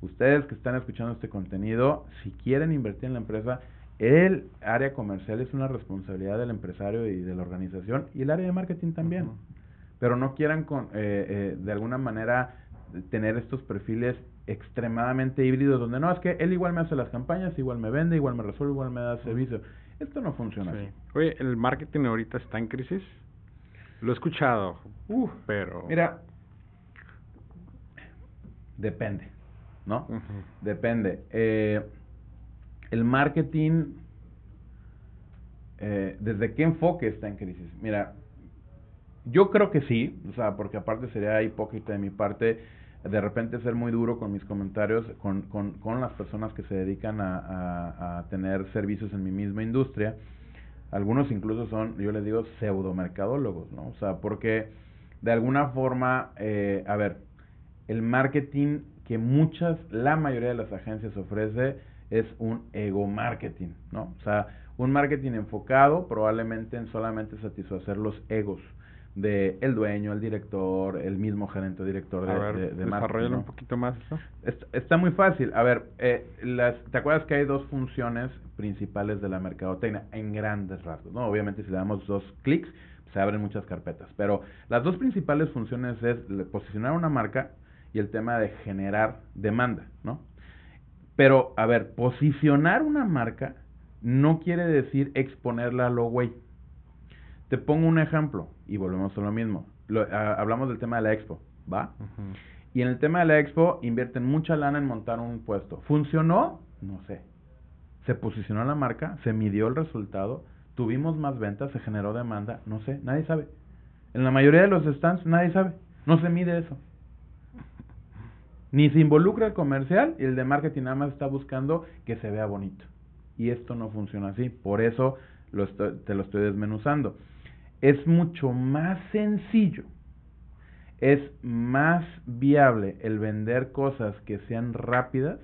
Ustedes que están escuchando este contenido, si quieren invertir en la empresa, el área comercial es una responsabilidad del empresario y de la organización y el área de marketing también pero no quieran con, eh, eh, de alguna manera tener estos perfiles extremadamente híbridos donde no, es que él igual me hace las campañas, igual me vende, igual me resuelve, igual me da servicio. Esto no funciona así. Oye, ¿el marketing ahorita está en crisis? Lo he escuchado, uh, pero... Mira, depende, ¿no? Depende. Eh, el marketing, eh, ¿desde qué enfoque está en crisis? Mira, yo creo que sí, o sea, porque aparte sería hipócrita de mi parte de repente ser muy duro con mis comentarios con, con, con las personas que se dedican a, a, tener servicios en mi misma industria. Algunos incluso son, yo les digo, pseudomercadólogos, ¿no? O sea, porque de alguna forma, eh, a ver, el marketing que muchas, la mayoría de las agencias ofrece es un ego marketing, ¿no? O sea, un marketing enfocado probablemente en solamente satisfacer los egos de el dueño, el director, el mismo gerente o director de, a ver, de, un poquito más eso. Está, muy fácil. A ver, eh, las, ¿te acuerdas que hay dos funciones principales de la mercadotecnia en grandes rasgos? ¿no? Obviamente si le damos dos clics se abren muchas carpetas, pero las dos principales funciones es posicionar una marca y el tema de generar demanda, ¿no? Pero, a ver, posicionar una marca no quiere decir exponerla a lo güey. Te pongo un ejemplo y volvemos a lo mismo. hablamos del tema de la expo, ¿va? Y en el tema de la expo invierten mucha lana en montar un puesto. ¿Funcionó? No sé. Se posicionó la marca, se midió el resultado, tuvimos más ventas, se generó demanda, no sé, nadie sabe. En la mayoría de los stands nadie sabe, no se mide eso. Ni se involucra el comercial y el de marketing nada más está buscando que se vea bonito. Y esto no funciona así, por eso lo te lo estoy desmenuzando es mucho más sencillo, es más viable el vender cosas que sean rápidas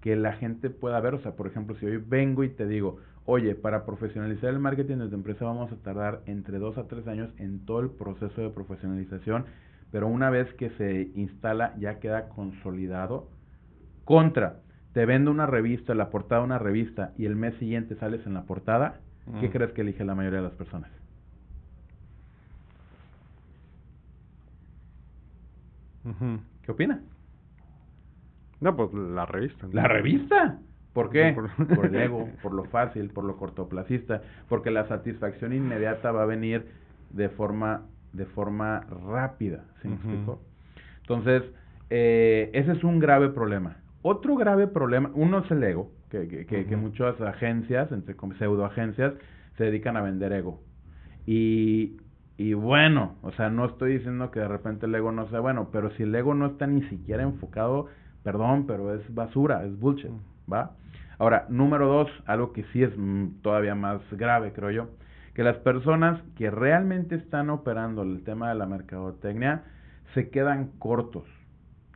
que la gente pueda ver. O sea, por ejemplo, si hoy vengo y te digo, oye, para profesionalizar el marketing de tu empresa vamos a tardar entre dos a tres años en todo el proceso de profesionalización, pero una vez que se instala ya queda consolidado. Contra, te vendo una revista, la portada de una revista y el mes siguiente sales en la portada, ¿qué mm. crees que elige la mayoría de las personas? ¿Qué opina? No, pues la revista. ¿La revista? ¿Por qué? Por... el ego, por lo fácil, por lo cortoplacista, porque la satisfacción inmediata va a venir de forma, de forma rápida, ¿sí me explico? Entonces, eh, ese es un grave problema. Otro grave problema, uno es el ego, que, que, que, muchas agencias, entre pseudo agencias, se dedican a vender ego. Y y bueno, o sea, no estoy diciendo que de repente el ego no sea bueno, pero si el ego no está ni siquiera enfocado, perdón, pero es basura, es bullshit, ¿va? Ahora, número dos, algo que sí es mm, todavía más grave, creo yo, que las personas que realmente están operando el tema de la mercadotecnia se quedan cortos.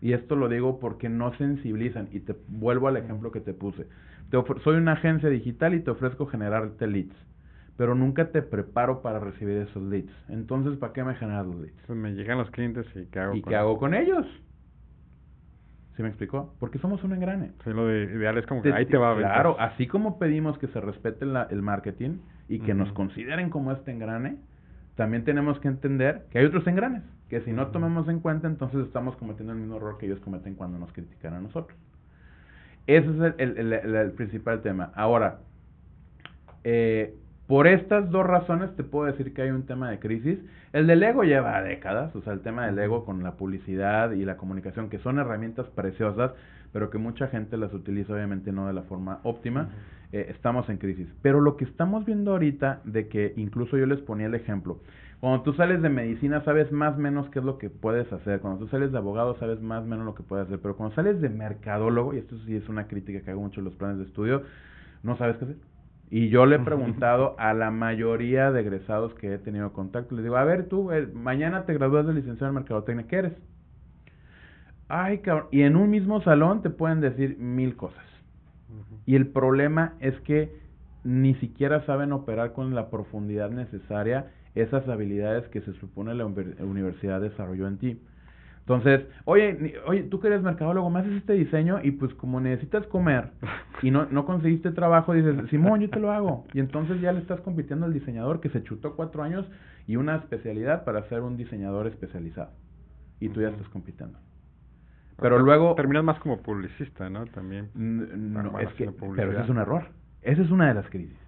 Y esto lo digo porque no sensibilizan. Y te vuelvo al ejemplo que te puse. Te soy una agencia digital y te ofrezco generarte leads. Pero nunca te preparo para recibir esos leads. Entonces, ¿para qué me generas los leads? Pues me llegan los clientes y ¿qué hago ¿Y qué hago con ellos? ¿Sí me explicó? Porque somos un engrane. Sí, lo de ideal es como que ahí te va a ver. Claro, así como pedimos que se respete el marketing y que nos consideren como este engrane, también tenemos que entender que hay otros engranes, que si no tomamos en cuenta, entonces estamos cometiendo el mismo error que ellos cometen cuando nos critican a nosotros. Ese es el, el, el, principal tema. Ahora, eh, por estas dos razones te puedo decir que hay un tema de crisis. El del ego lleva décadas, o sea, el tema del ego con la publicidad y la comunicación, que son herramientas preciosas, pero que mucha gente las utiliza obviamente no de la forma óptima, eh, estamos en crisis. Pero lo que estamos viendo ahorita, de que incluso yo les ponía el ejemplo, cuando tú sales de medicina sabes más o menos qué es lo que puedes hacer, cuando tú sales de abogado sabes más o menos lo que puedes hacer, pero cuando sales de mercadólogo, y esto sí es una crítica que hago mucho en los planes de estudio, no sabes qué hacer y yo le he preguntado a la mayoría de egresados que he tenido contacto, les digo, a ver, tú, eh, mañana te gradúas de licenciado en Mercadotecnia, ¿qué eres? Ay, cabrón, y en un mismo salón te pueden decir mil cosas. Y el problema es que ni siquiera saben operar con la profundidad necesaria esas habilidades que se supone la universidad desarrolló en ti. Entonces, oye, oye, tú que eres mercadólogo, me haces este diseño y pues como necesitas comer y no, no conseguiste trabajo, dices, Simón, yo te lo hago. Y entonces ya le estás compitiendo al diseñador que se chutó cuatro años y una especialidad para ser un diseñador especializado. Y tú ya estás compitiendo. Pero luego... Terminas más como publicista, ¿no? También. No, es que, pero ese es un error. Esa es una de las crisis.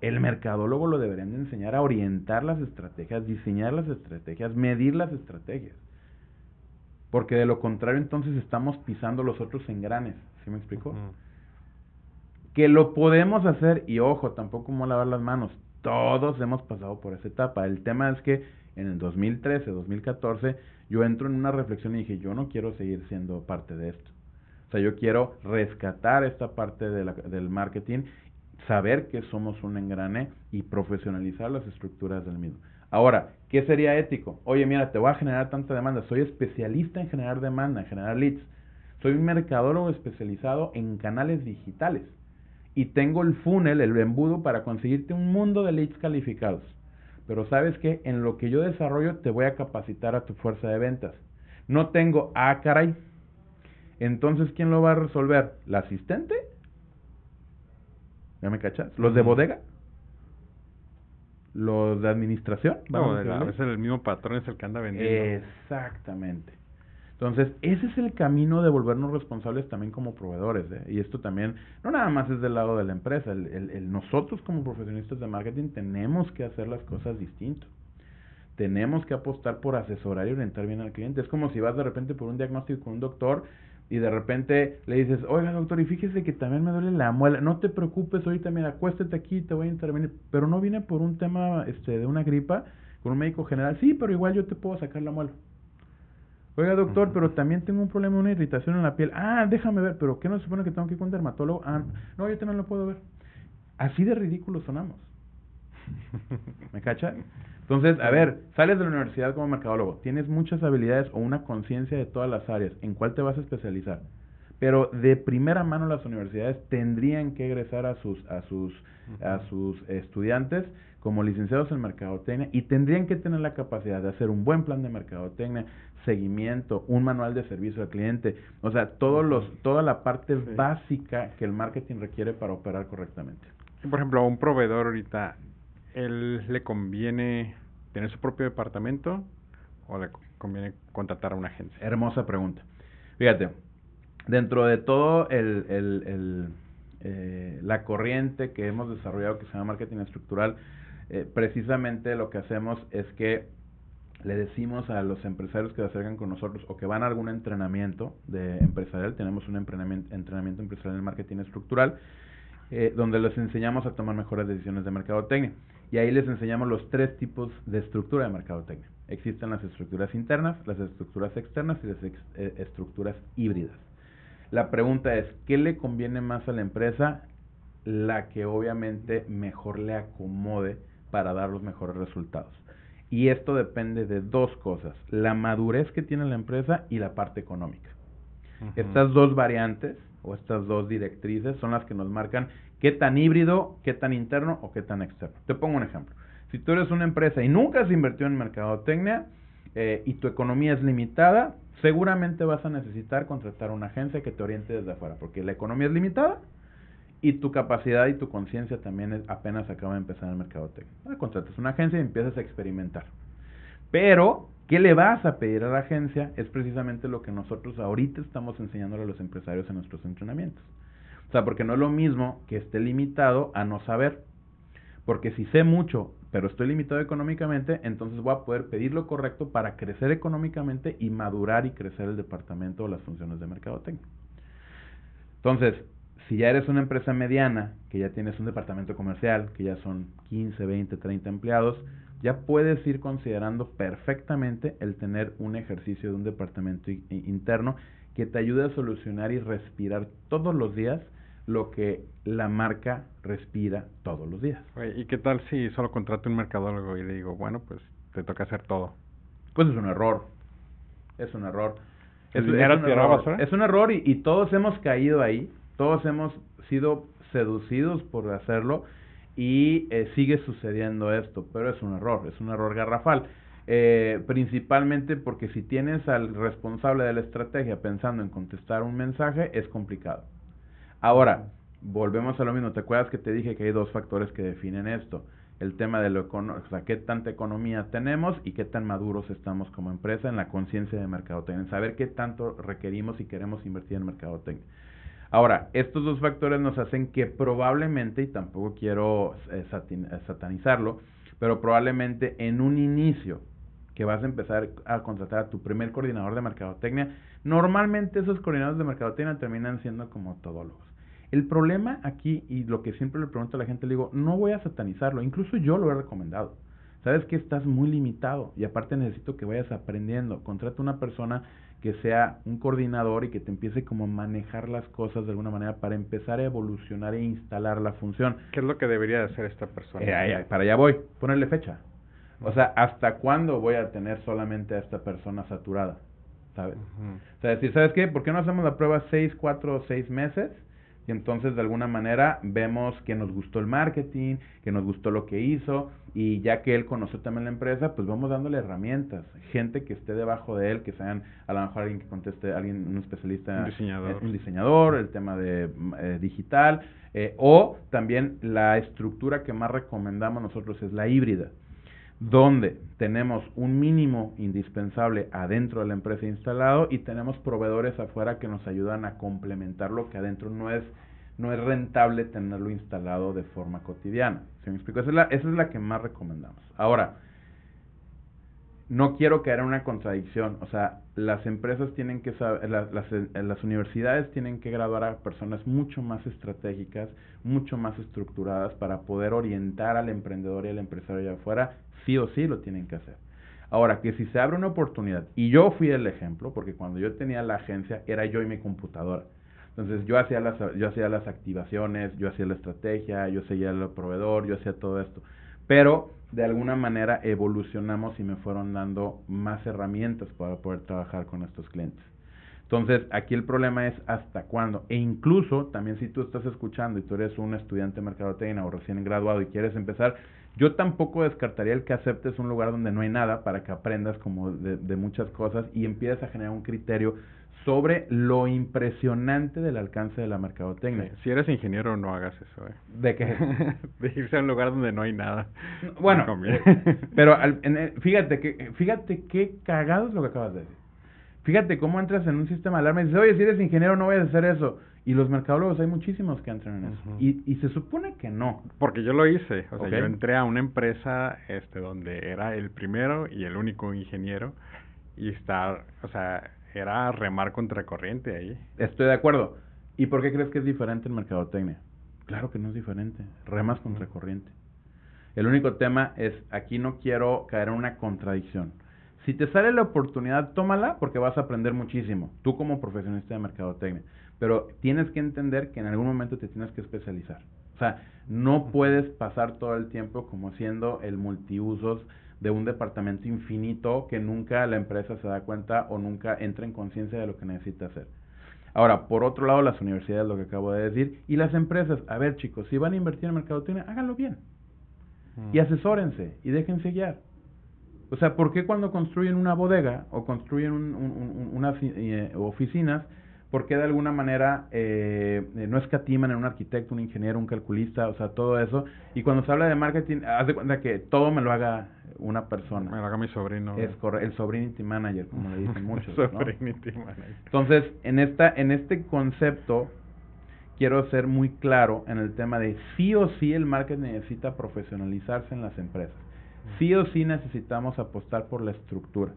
El mercadólogo lo deberían de enseñar a orientar las estrategias, diseñar las estrategias, medir las estrategias. Porque de lo contrario entonces estamos pisando los otros engranes. ¿Sí me explico? Que lo podemos hacer y ojo, tampoco como lavar las manos. Todos hemos pasado por esa etapa. El tema es que en el 2013, 2014, yo entro en una reflexión y dije, yo no quiero seguir siendo parte de esto. O sea, yo quiero rescatar esta parte de la, del marketing, saber que somos un engrane y profesionalizar las estructuras del mismo. Ahora, ¿qué sería ético? Oye, mira, te voy a generar tanta demanda. Soy especialista en generar demanda, en generar leads. Soy un mercadólogo especializado en canales digitales. Y tengo el funnel, el embudo para conseguirte un mundo de leads calificados. Pero sabes que en lo que yo desarrollo te voy a capacitar a tu fuerza de ventas. No tengo, ah, caray. Entonces, ¿quién lo va a resolver? ¿La asistente? ¿Ya me cachas? ¿Los de bodega? Los de administración. No, a veces el mismo patrón es el que anda vendiendo. Exactamente. Entonces, ese es el camino de volvernos responsables también como proveedores. ¿eh? Y esto también, no nada más es del lado de la empresa, el, el, nosotros como profesionistas de marketing tenemos que hacer las cosas distinto. Tenemos que apostar por asesorar y orientar bien al cliente. Es como si vas de repente por un diagnóstico con un doctor y de repente le dices, oiga doctor, y fíjese que también me duele la muela, no te preocupes, ahorita mira, acuéstate aquí, te voy a intervenir, pero no viene por un tema este, de una gripa con un médico general, sí, pero igual yo te puedo sacar la muela. Oiga doctor, pero también tengo un problema, una irritación en la piel, ah, déjame ver, pero ¿qué no se supone que tengo que ir con un dermatólogo? Ah, no, yo también lo puedo ver. Así de ridículos sonamos. ¿Me cacha? Entonces, a ver, sales de la universidad como mercadólogo, tienes muchas habilidades o una conciencia de todas las áreas, ¿en cuál te vas a especializar? Pero de primera mano las universidades tendrían que egresar a sus a sus a sus estudiantes como licenciados en mercadotecnia y tendrían que tener la capacidad de hacer un buen plan de mercadotecnia, seguimiento, un manual de servicio al cliente, o sea, todos los toda la parte básica que el marketing requiere para operar correctamente. Por ejemplo, un proveedor ahorita él le conviene tener su propio departamento o le conviene contratar a una agencia? Hermosa pregunta. Fíjate, dentro de todo el, el, el eh, la corriente que hemos desarrollado que se llama marketing estructural, eh, precisamente lo que hacemos es que le decimos a los empresarios que se acercan con nosotros o que van a algún entrenamiento de empresarial, tenemos un entrenamiento, empresarial en marketing estructural, eh, donde les enseñamos a tomar mejores decisiones de mercadotecnia. Y ahí les enseñamos los tres tipos de estructura de mercadotecnia. Existen las estructuras internas, las estructuras externas y las eh, estructuras híbridas. La pregunta es, ¿qué le conviene más a la empresa? la que obviamente mejor le acomode para dar los mejores resultados. Y esto depende de dos cosas, la madurez que tiene la empresa y la parte económica. Estas dos variantes o estas dos directrices son las que nos marcan qué tan híbrido, qué tan interno o qué tan externo. Te pongo un ejemplo. Si tú eres una empresa y nunca has invertido en mercadotecnia eh, y tu economía es limitada, seguramente vas a necesitar contratar una agencia que te oriente desde afuera, porque la economía es limitada y tu capacidad y tu conciencia también apenas acaba de empezar en mercadotecnia. Ah, contratas una agencia y empiezas a experimentar. Pero, ¿qué le vas a pedir a la agencia? Es precisamente lo que nosotros ahorita estamos enseñándole a los empresarios en nuestros entrenamientos. O sea, porque no es lo mismo que esté limitado a no saber. Porque si sé mucho, pero estoy limitado económicamente, entonces voy a poder pedir lo correcto para crecer económicamente y madurar y crecer el departamento o las funciones de mercadotecnia. Entonces, si ya eres una empresa mediana, que ya tienes un departamento comercial, que ya son 15, 20, 30 empleados, ya puedes ir considerando perfectamente el tener un ejercicio de un departamento interno que te ayude a solucionar y respirar todos los días lo que la marca respira todos los días. ¿Y qué tal si solo contrato un mercadólogo y le digo, bueno, pues te toca hacer todo? Pues es un error. Es un error. Es, un, error. es un error y, y todos hemos caído ahí. Todos hemos sido seducidos por hacerlo y eh, sigue sucediendo esto, pero es un error, es un error garrafal. Eh, principalmente porque si tienes al responsable de la estrategia pensando en contestar un mensaje, es complicado. Ahora, volvemos a lo mismo, ¿te acuerdas que te dije que hay dos factores que definen esto? El tema de lo o sea, qué tanta economía tenemos y qué tan maduros estamos como empresa en la conciencia de mercadotecnia, en saber qué tanto requerimos y queremos invertir en mercadotecnia. Ahora, estos dos factores nos hacen que probablemente, y tampoco quiero eh, eh, satanizarlo, pero probablemente en un inicio que vas a empezar a contratar a tu primer coordinador de mercadotecnia, normalmente esos coordinadores de mercadotecnia terminan siendo como todólogos. El problema aquí, y lo que siempre le pregunto a la gente, le digo, no voy a satanizarlo, incluso yo lo he recomendado. Sabes que estás muy limitado y aparte necesito que vayas aprendiendo. Contrata una persona que sea un coordinador y que te empiece como a manejar las cosas de alguna manera para empezar a evolucionar e instalar la función. ¿Qué es lo que debería hacer esta persona? Eh, para allá voy, ponerle fecha. O sea, ¿hasta cuándo voy a tener solamente a esta persona saturada? ¿Sabes? O sea, decir, ¿sabes qué? ¿Por qué no hacemos la prueba seis, cuatro o seis meses? Y entonces de alguna manera vemos que nos gustó el marketing, que nos gustó lo que hizo y ya que él conoce también la empresa, pues vamos dándole herramientas, gente que esté debajo de él, que sean a lo mejor alguien que conteste, alguien, un especialista, un diseñador, un diseñador el tema de eh, digital, eh, o también la estructura que más recomendamos nosotros es la híbrida donde tenemos un mínimo indispensable adentro de la empresa instalado y tenemos proveedores afuera que nos ayudan a complementar lo que adentro no es no es rentable tenerlo instalado de forma cotidiana. ¿Sí me explico? Esa es la, esa es la que más recomendamos. Ahora, no quiero caer en una contradicción. O sea, las empresas tienen que saber, las, las, eh, las, universidades tienen que graduar a personas mucho más estratégicas, mucho más estructuradas para poder orientar al emprendedor y al empresario allá afuera sí o sí lo tienen que hacer. Ahora, que si se abre una oportunidad, y yo fui el ejemplo, porque cuando yo tenía la agencia era yo y mi computadora. Entonces yo hacía las, yo hacía las activaciones, yo hacía la estrategia, yo seguía el proveedor, yo hacía todo esto. Pero de alguna manera evolucionamos y me fueron dando más herramientas para poder trabajar con estos clientes. Entonces, aquí el problema es hasta cuándo. E incluso, también si tú estás escuchando y tú eres un estudiante de mercadotecnia o recién graduado y quieres empezar, yo tampoco descartaría el que aceptes un lugar donde no hay nada para que aprendas como de, muchas cosas y empieces a generar un criterio sobre lo impresionante del alcance de la mercadotecnia. si eres ingeniero, no hagas eso. ¿eh? ¿De qué? de irse a un lugar donde no hay nada. Bueno, pero fíjate que fíjate qué cagado es lo que acabas de decir. Fíjate cómo entras en un sistema de alarma y dices, oye, si eres ingeniero no vayas a hacer eso. Y los mercadólogos hay muchísimos que entran en eso. y, y se supone que no. Porque yo lo hice. O sea, yo entré a una empresa este donde era el primero y el único ingeniero. Y estar, o sea, era remar contra corriente ahí. Estoy de acuerdo. ¿Y por qué crees que es diferente en mercadotecnia? Claro que no es diferente. Remas contra corriente. El único tema es, aquí no quiero caer en una contradicción. Si te sale la oportunidad, tómala porque vas a aprender muchísimo, tú como profesionista de mercadotecnia. Pero tienes que entender que en algún momento te tienes que especializar. O sea, no puedes pasar todo el tiempo como siendo el multiusos de un departamento infinito que nunca la empresa se da cuenta o nunca entra en conciencia de lo que necesita hacer. Ahora, por otro lado, las universidades, lo que acabo de decir, y las empresas, a ver chicos, si van a invertir en mercadotecnia, háganlo bien. Y mm. asesórense y déjense guiar. O sea, ¿por qué cuando construyen una bodega o construyen unas eh, oficinas porque de alguna manera eh, no escatiman en un arquitecto, un ingeniero, un calculista, o sea, todo eso. Y cuando se habla de marketing, haz de cuenta que todo me lo haga una persona. Me haga mi sobrino. Es el sobrinity manager, como le dicen muchos. sobrinity manager. Entonces, en, esta, en este concepto, quiero ser muy claro en el tema de sí o sí el marketing necesita profesionalizarse en las empresas. Sí o sí necesitamos apostar por la estructura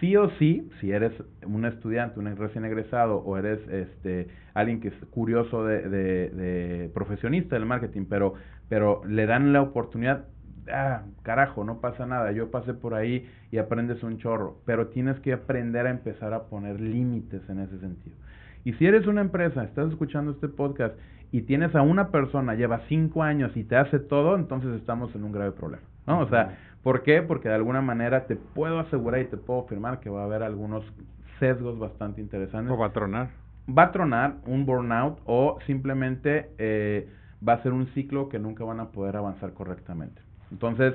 sí o sí, si eres un estudiante, un recién egresado o eres este alguien que es curioso de, de, profesionista del marketing, pero, pero le dan la oportunidad, ah, carajo, no pasa nada, yo pasé por ahí y aprendes un chorro, pero tienes que aprender a empezar a poner límites en ese sentido. Y si eres una empresa, estás escuchando este podcast y tienes a una persona, lleva cinco años y te hace todo, entonces estamos en un grave problema, ¿no? O sea, ¿Por qué? Porque de alguna manera te puedo asegurar y te puedo afirmar que va a haber algunos sesgos bastante interesantes. O va a tronar. Va a tronar un burnout o simplemente eh, va a ser un ciclo que nunca van a poder avanzar correctamente. Entonces,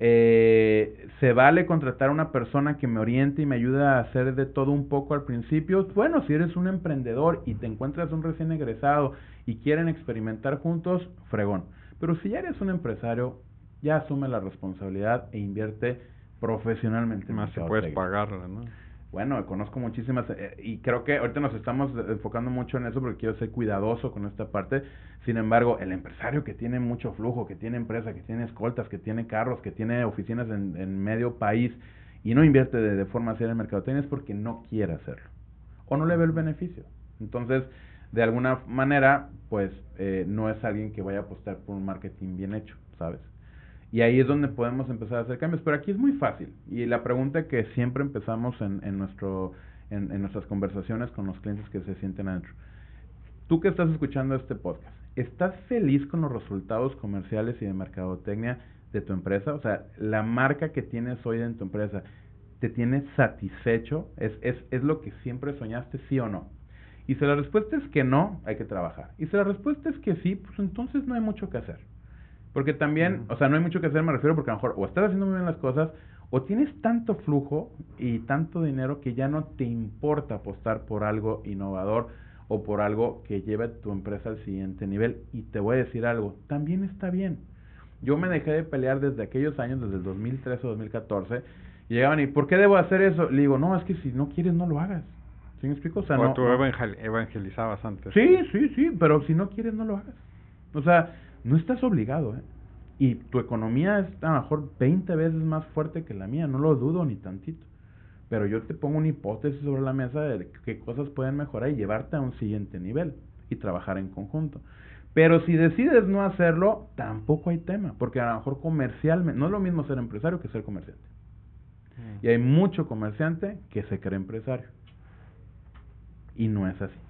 eh, ¿se vale contratar a una persona que me oriente y me ayude a hacer de todo un poco al principio? Bueno, si eres un emprendedor y te encuentras un recién egresado y quieren experimentar juntos, fregón. Pero si ya eres un empresario, ya asume la responsabilidad e invierte profesionalmente. Más si puedes pagarla, ¿no? Bueno, conozco muchísimas eh, y creo que ahorita nos estamos enfocando mucho en eso porque quiero ser cuidadoso con esta parte. Sin embargo, el empresario que tiene mucho flujo, que tiene empresa, que tiene escoltas, que tiene carros, que tiene oficinas en, medio país y no invierte de, forma seria en mercadotecnia es porque no quiere hacerlo o no le ve el beneficio. Entonces, de alguna manera, pues eh, no es alguien que vaya a apostar por un marketing bien hecho, ¿sabes? Y ahí es donde podemos empezar a hacer cambios. Pero aquí es muy fácil. Y la pregunta que siempre empezamos en, en, nuestro, en, en nuestras conversaciones con los clientes que se sienten adentro. Tú que estás escuchando este podcast, ¿estás feliz con los resultados comerciales y de mercadotecnia de tu empresa? O sea, la marca que tienes hoy en tu empresa, ¿te tiene satisfecho? ¿Es, es, es lo que siempre soñaste, sí o no? Y si la respuesta es que no, hay que trabajar. Y si la respuesta es que sí, pues entonces no hay mucho que hacer. Porque también, o sea, no hay mucho que hacer, me refiero, porque a lo mejor o estás haciendo muy bien las cosas, o tienes tanto flujo y tanto dinero que ya no te importa apostar por algo innovador o por algo que lleve tu empresa al siguiente nivel. Y te voy a decir algo, también está bien. Yo me dejé de pelear desde aquellos años, desde el 2013 o 2014, y llegaban y, ¿por qué debo hacer eso? Le digo, no, es que si no quieres, no lo hagas. ¿Sí me explico? O sea, no, tú evangelizabas antes. Sí, sí, sí, pero si no quieres, no lo hagas. O sea, no estás obligado, ¿eh? Y tu economía es a lo mejor 20 veces más fuerte que la mía, no lo dudo ni tantito. Pero yo te pongo una hipótesis sobre la mesa de qué cosas pueden mejorar y llevarte a un siguiente nivel y trabajar en conjunto. Pero si decides no hacerlo, tampoco hay tema, porque a lo mejor comercialmente, no es lo mismo ser empresario que ser comerciante. Mm. Y hay mucho comerciante que se cree empresario. Y no es así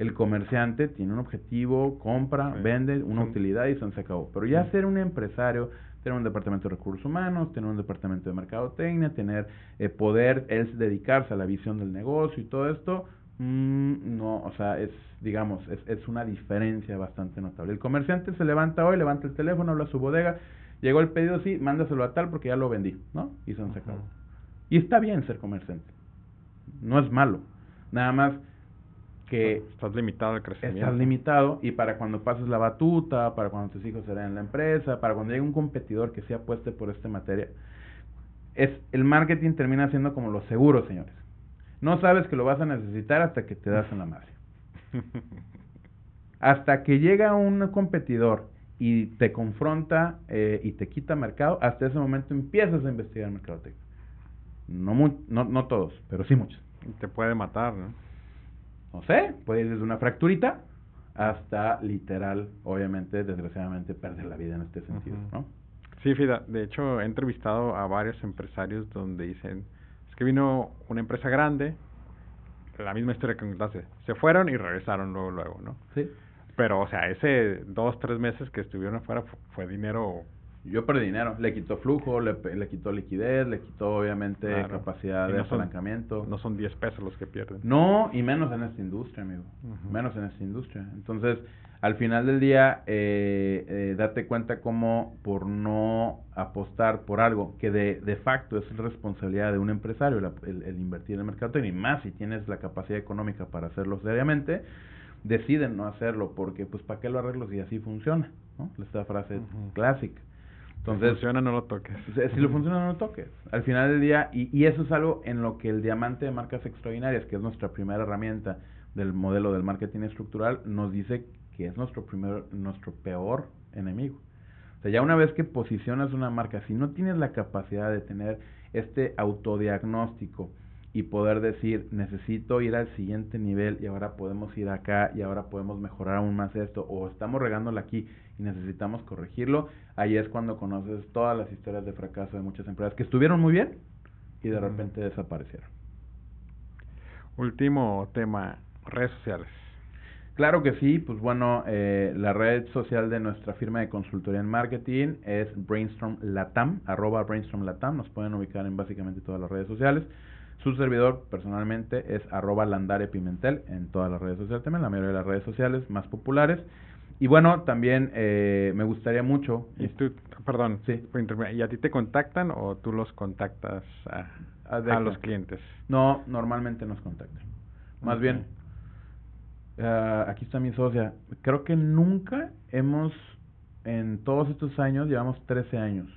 el comerciante tiene un objetivo, compra, vende una utilidad y se acabó. Pero ya ser un empresario, tener un departamento de recursos humanos, tener un departamento de mercadotecnia, tener eh, poder, es dedicarse a la visión del negocio y todo esto, mm, no, o sea, es, digamos, es, es una diferencia bastante notable. El comerciante se levanta hoy, levanta el teléfono, habla a su bodega, llegó el pedido, sí, mándaselo a tal porque ya lo vendí, ¿no? Y se acabó. Y está bien ser comerciante, no es malo, nada más que estás limitado al crecimiento. Estás limitado y para cuando pases la batuta, para cuando tus hijos serán en la empresa, para cuando llegue un competidor que se apueste por esta materia, es el marketing termina siendo como los seguros, señores. No sabes que lo vas a necesitar hasta que te das en la madre. hasta que llega un competidor y te confronta eh, y te quita mercado, hasta ese momento empiezas a investigar mercadotecnia. No, no, no todos, pero sí muchos. Te puede matar, ¿no? No sé, puede ir desde una fracturita hasta literal, obviamente, desgraciadamente, perder la vida en este sentido, ¿no? Sí, Fida, de hecho he entrevistado a varios empresarios donde dicen, es que vino una empresa grande, la misma historia que contaste, se fueron y regresaron luego, luego, ¿no? Sí. Pero, o sea, ese dos, tres meses que estuvieron afuera fue dinero yo perdí dinero. Le quitó flujo, le, le quitó liquidez, le quitó obviamente capacidad de apalancamiento. No son 10 pesos los que pierden. No, y menos en esta industria, amigo. Menos en esta industria. Entonces, al final del día, eh, eh, date cuenta cómo por no apostar por algo que de, de facto es responsabilidad de un empresario el, invertir en el mercado y más si tienes la capacidad económica para hacerlo seriamente, deciden no hacerlo porque pues para qué lo arreglo si así funciona, ¿no? Esta frase clásica. Entonces, si funciona, no lo toques. Si lo funciona, no lo toques. Al final del día, y, y eso es algo en lo que el diamante de marcas extraordinarias, que es nuestra primera herramienta del modelo del marketing estructural, nos dice que es nuestro, primer, nuestro peor enemigo. O sea, ya una vez que posicionas una marca, si no tienes la capacidad de tener este autodiagnóstico y poder decir, necesito ir al siguiente nivel y ahora podemos ir acá y ahora podemos mejorar aún más esto, o estamos regándola aquí y necesitamos corregirlo, ahí es cuando conoces todas las historias de fracaso de muchas empresas que estuvieron muy bien y de repente desaparecieron. Último tema, redes sociales. Claro que sí, pues bueno, eh, la red social de nuestra firma de consultoría en marketing es Brainstorm Latam, arroba Brainstorm Latam, nos pueden ubicar en básicamente todas las redes sociales. Su servidor personalmente es arroba Landare Pimentel en todas las redes sociales también, la mayoría de las redes sociales más populares. Y bueno, también eh, me gustaría mucho... Y tú, perdón, sí. ¿y a ti te contactan o tú los contactas a, a, los clientes? No, normalmente nos contactan. Más bien, uh, aquí está mi socia, creo que nunca hemos, en todos estos años, llevamos 13 años,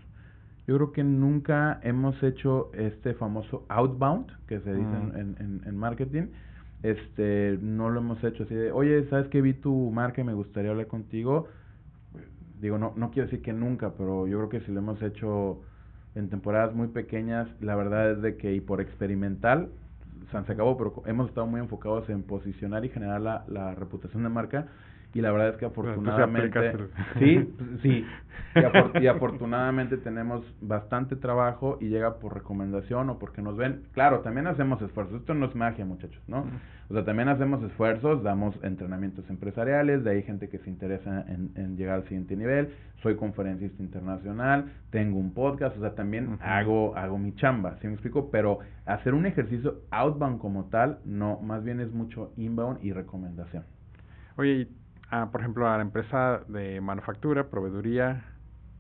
yo creo que nunca hemos hecho este famoso outbound, que se dice mm. en, en, en marketing, este, no lo hemos hecho así de, oye, ¿sabes que vi tu marca y me gustaría hablar contigo? Digo, no, no quiero decir que nunca, pero yo creo que si lo hemos hecho en temporadas muy pequeñas, la verdad es de que, y por experimental, se acabó, pero hemos estado muy enfocados en posicionar y generar la, la reputación de marca y la verdad es que afortunadamente sí sí. Y, afortunadamente tenemos bastante trabajo y llega por recomendación o porque nos ven. Claro también hacemos esfuerzos. Esto no es magia muchachos no o sea también hacemos esfuerzos damos entrenamientos empresariales de ahí gente que se interesa en, en llegar al siguiente nivel. Soy conferencista internacional tengo un podcast o sea también hago hago mi chamba ¿sí me explico? pero hacer un ejercicio outbound como tal no más bien es mucho inbound y recomendación. Oye, por ejemplo, a la empresa de manufactura, proveeduría,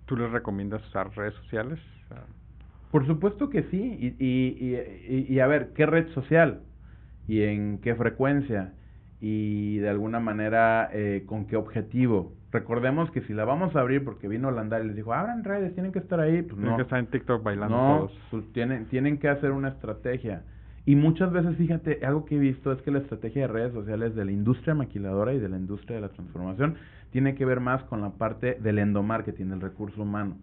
¿tú les recomiendas usar redes sociales? Por supuesto que sí. Y, y, y, a ver, ¿qué red social? ¿Y en qué frecuencia? Y de alguna manera, eh, ¿con qué objetivo? Recordemos que si la vamos a abrir porque vino Landar y les dijo, abran redes, tienen que estar ahí. Pues tienen que estar en TikTok bailando todos. Pues tienen, tienen que hacer una estrategia. Y muchas veces, fíjate, algo que he visto es que la estrategia de redes sociales de la industria maquiladora y de la industria de la transformación tiene que ver más con la parte del endomarketing, del recurso humano.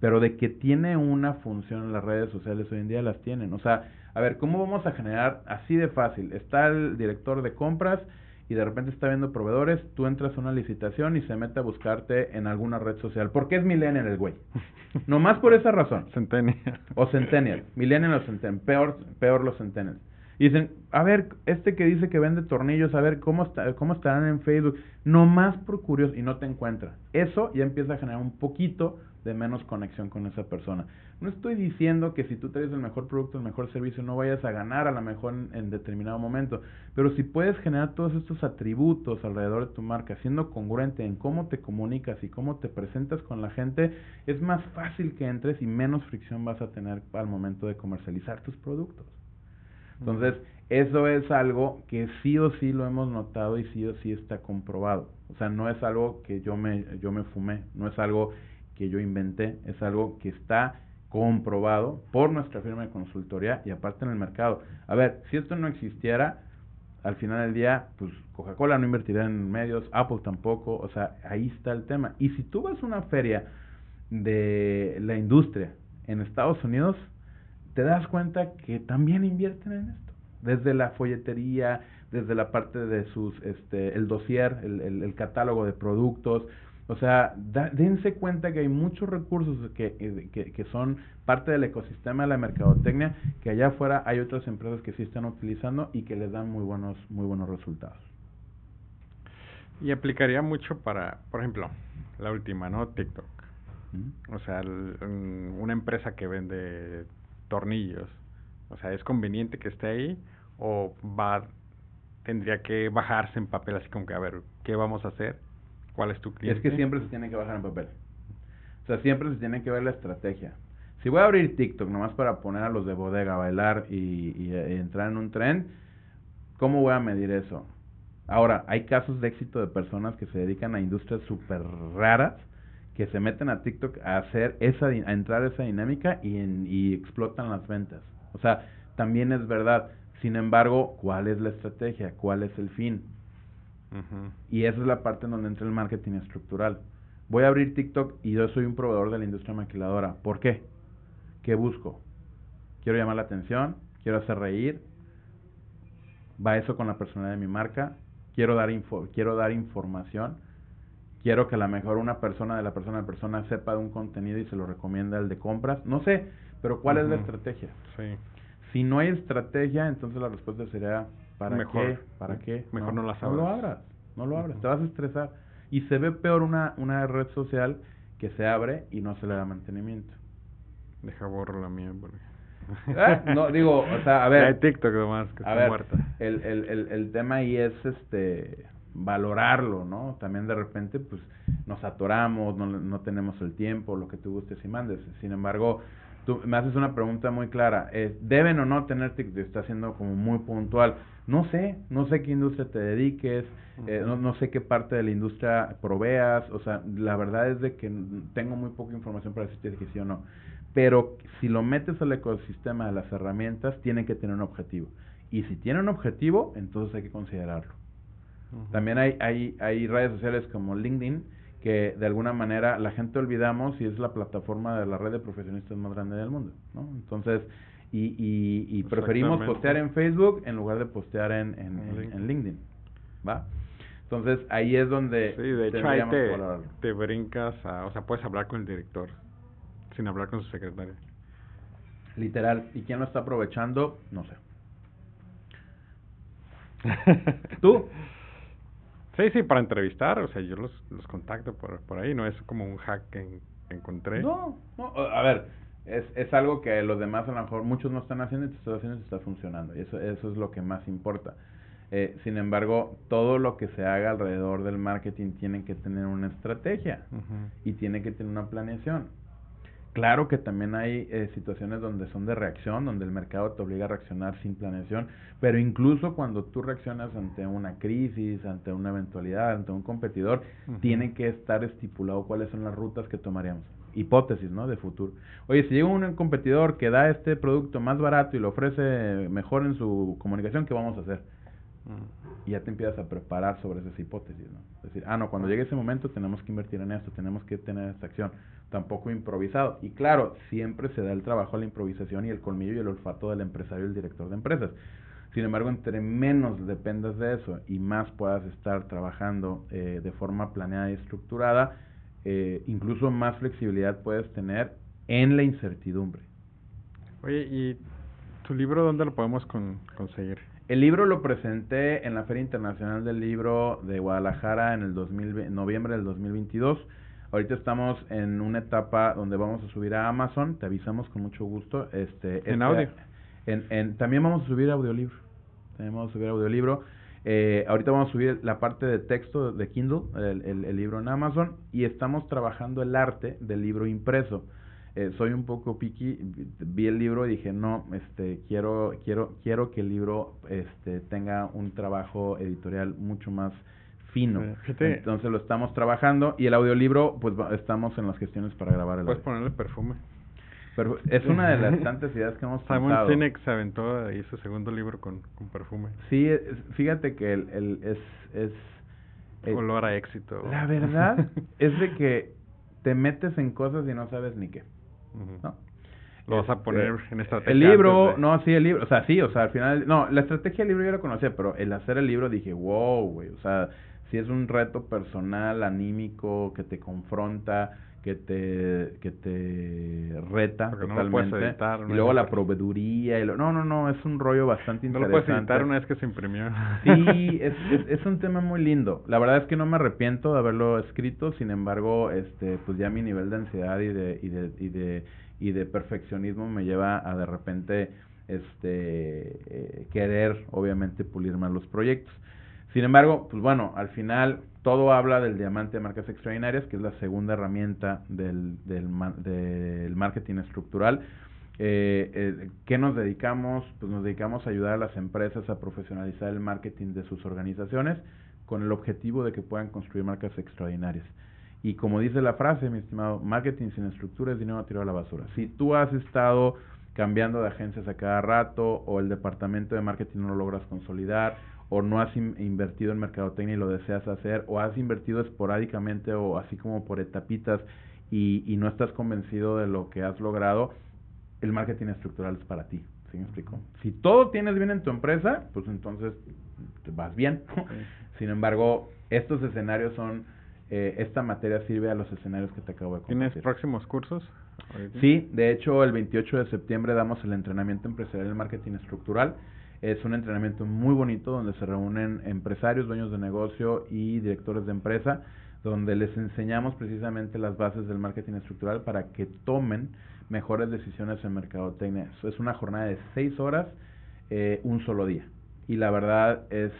Pero de que tiene una función en las redes sociales hoy en día las tienen. O sea, a ver, ¿cómo vamos a generar así de fácil? Está el director de compras y de repente está viendo proveedores, tú entras a una licitación y se mete a buscarte en alguna red social. ¿Por qué es millennial el güey? Nomás por esa razón. Centennial. O centennial. Millennial o centennial. Peor, peor los centennials. Y dicen, a ver, este que dice que vende tornillos, a ver, ¿cómo, está, cómo estarán en Facebook? Nomás por curioso y no te encuentra. Eso ya empieza a generar un poquito de menos conexión con esa persona. No estoy diciendo que si tú traes el mejor producto, el mejor servicio, no vayas a ganar a lo mejor en, determinado momento, pero si puedes generar todos estos atributos alrededor de tu marca, siendo congruente en cómo te comunicas y cómo te presentas con la gente, es más fácil que entres y menos fricción vas a tener al momento de comercializar tus productos. Entonces, eso es algo que sí o sí lo hemos notado y sí o sí está comprobado. O sea, no es algo que yo me, yo me fumé, no es algo que yo inventé, es algo que está comprobado por nuestra firma de consultoría y aparte en el mercado. A ver, si esto no existiera, al final del día, pues Coca-Cola no invertiría en medios, Apple tampoco, o sea, ahí está el tema. Y si tú vas a una feria de la industria en Estados Unidos, te das cuenta que también invierten en esto. Desde la folletería, desde la parte de sus, este, el dossier, el, el catálogo de productos, o sea, dense cuenta que hay muchos recursos que, eh, que, que, son parte del ecosistema de la mercadotecnia, que allá afuera hay otras empresas que sí están utilizando y que les dan muy buenos, muy buenos resultados. Y aplicaría mucho para, por ejemplo, la última, ¿no? TikTok. O sea, una empresa que vende tornillos. O sea, ¿es conveniente que esté ahí o va tendría que bajarse en papel así como que a ver, ¿qué vamos a hacer? ¿Cuál es tu cliente? Es que siempre se tiene que bajar en papel. O sea, siempre se tiene que ver la estrategia. Si voy a abrir TikTok nomás para poner a los de bodega a bailar y, y entrar en un trend, ¿cómo voy a medir eso? Ahora, hay casos de éxito de personas que se dedican a industrias súper raras que se meten a TikTok a hacer esa, a entrar a esa dinámica y, en, y explotan las ventas. O sea, también es verdad. Sin embargo, ¿cuál es la estrategia? ¿Cuál es el fin? Y esa es la parte en donde entra el marketing estructural. Voy a abrir TikTok y yo soy un proveedor de la industria maquiladora. ¿Por qué? ¿Qué busco? Quiero llamar la atención, quiero hacer reír. Va eso con la personalidad de mi marca. Quiero dar info, quiero dar información quiero que a lo mejor una persona de la persona a persona sepa de un contenido y se lo recomienda el de compras. No sé, pero ¿cuál es la estrategia? Sí. Si no hay estrategia, entonces la respuesta sería, ¿para qué? ¿Para qué? Mejor no, la No lo abras, no lo abras, te vas a estresar. Y se ve peor una, una red social que se abre y no se le da mantenimiento. Deja borrar la mía, porque... ¿Eh? No, digo, o sea, a ver... Hay TikTok nomás, que está muerta. El, el, el, el tema ahí es, este valorarlo, ¿no? También de repente, pues, nos atoramos, no, no tenemos el tiempo, lo que tú gustes y mandes. Sin embargo, tú me haces una pregunta muy clara. Eh, ¿Deben o no tener TikTok? Está siendo como muy puntual. No sé, no sé qué industria te dediques, eh, no, no sé qué parte de la industria proveas. O sea, la verdad es de que tengo muy poca información para decirte que sí o no. Pero si lo metes al ecosistema de las herramientas, tiene que tener un objetivo. Y si tiene un objetivo, entonces hay que considerarlo. También hay, hay, hay redes sociales como LinkedIn que de alguna manera la gente olvidamos y es la plataforma de la red de profesionistas más grande del mundo, ¿no? Entonces, y, y, y preferimos postear en Facebook en lugar de postear en, en, LinkedIn. ¿va? Entonces, ahí es donde... Sí, de hecho ahí te, te brincas, a, o sea, puedes hablar con el director sin hablar con su secretaria. Literal. ¿Y quién lo está aprovechando? No sé. ¿Tú? Sí, sí, para entrevistar, o sea, yo los, los contacto por, por ahí, no es como un hack que, encontré. No, no, a ver, es, es algo que los demás a lo mejor muchos no están haciendo y te estás haciendo y está funcionando, y eso, eso es lo que más importa. Eh, sin embargo, todo lo que se haga alrededor del marketing tiene que tener una estrategia y tiene que tener una planeación. Claro que también hay eh, situaciones donde son de reacción, donde el mercado te obliga a reaccionar sin planeación, pero incluso cuando tú reaccionas ante una crisis, ante una eventualidad, ante un competidor, tiene que estar estipulado cuáles son las rutas que tomaríamos. Hipótesis, ¿no? De futuro. Oye, si llega un competidor que da este producto más barato y lo ofrece mejor en su comunicación, ¿qué vamos a hacer? Y ya te empiezas a preparar sobre esas hipótesis, ¿no? Es decir, ah, no, cuando llegue ese momento tenemos que invertir en esto, tenemos que tener esta acción tampoco improvisado. Y claro, siempre se da el trabajo a la improvisación y el colmillo y el olfato del empresario y el director de empresas. Sin embargo, entre menos dependas de eso y más puedas estar trabajando eh, de forma planeada y estructurada, eh, incluso más flexibilidad puedes tener en la incertidumbre. Oye, ¿y tu libro dónde lo podemos conseguir? El libro lo presenté en la Feria Internacional del Libro de Guadalajara en el 2000, noviembre del 2022. Ahorita estamos en una etapa donde vamos a subir a Amazon, te avisamos con mucho gusto. Este, en este, audio. En, en, también vamos a subir audiolibro. También vamos a subir audiolibro. Eh, ahorita vamos a subir la parte de texto de Kindle, el, el, libro en Amazon, y estamos trabajando el arte del libro impreso. Eh, soy un poco picky, vi el libro y dije, no, este, quiero, quiero, quiero que el libro este, tenga un trabajo editorial mucho más fino. Entonces lo estamos trabajando y el audiolibro, pues estamos en las gestiones para grabar el Puedes ponerle perfume. Pero es una de las tantas ideas que hemos Simon Sinek se aventó ahí su segundo libro con, con perfume. Sí, fíjate que el, el es... es eh, Olor a éxito. La verdad es de que te metes en cosas y no sabes ni qué. ¿no? Lo vas a poner este, en estrategia. El libro, no, sí, el libro, o sea, sí, o sea, al final, no, la estrategia del libro yo la conocía, pero el hacer el libro dije, wow, güey, o sea, si es un reto personal, anímico, que te confronta, que te que te reta totalmente y luego la proveeduría y lo, no no no es un rollo bastante interesante no lo puedes editar una vez que se imprimió. Sí es, es, un tema muy lindo. La verdad es que no me arrepiento de haberlo escrito sin embargo este pues ya mi nivel de ansiedad y de y de y de, y de perfeccionismo me lleva a de repente este eh, querer obviamente pulir más los proyectos sin embargo, pues bueno, al final todo habla del diamante de marcas extraordinarias, que es la segunda herramienta del, del, marketing estructural. Eh, eh, ¿Qué nos dedicamos? Pues nos dedicamos a ayudar a las empresas a profesionalizar el marketing de sus organizaciones con el objetivo de que puedan construir marcas extraordinarias. Y como dice la frase, mi estimado, marketing sin estructura es dinero tirado a la basura. Si tú has estado cambiando de agencias a cada rato o el departamento de marketing no lo logras consolidar o no has invertido en mercadotecnia y lo deseas hacer, o has invertido esporádicamente o así como por etapitas y, y no estás convencido de lo que has logrado, el marketing estructural es para ti. ¿Sí me explico? Si todo tienes bien en tu empresa, pues entonces vas bien. Sin embargo, estos escenarios son, eh, esta materia sirve a los escenarios que te acabo de compartir. ¿Tienes próximos cursos? Sí, de hecho el 28 de septiembre damos el entrenamiento empresarial en marketing estructural. Es un entrenamiento muy bonito donde se reúnen empresarios, dueños de negocio y directores de empresa, donde les enseñamos precisamente las bases del marketing estructural para que tomen mejores decisiones en mercadotecnia. Es una jornada de seis horas, eh, un solo día. Y la verdad es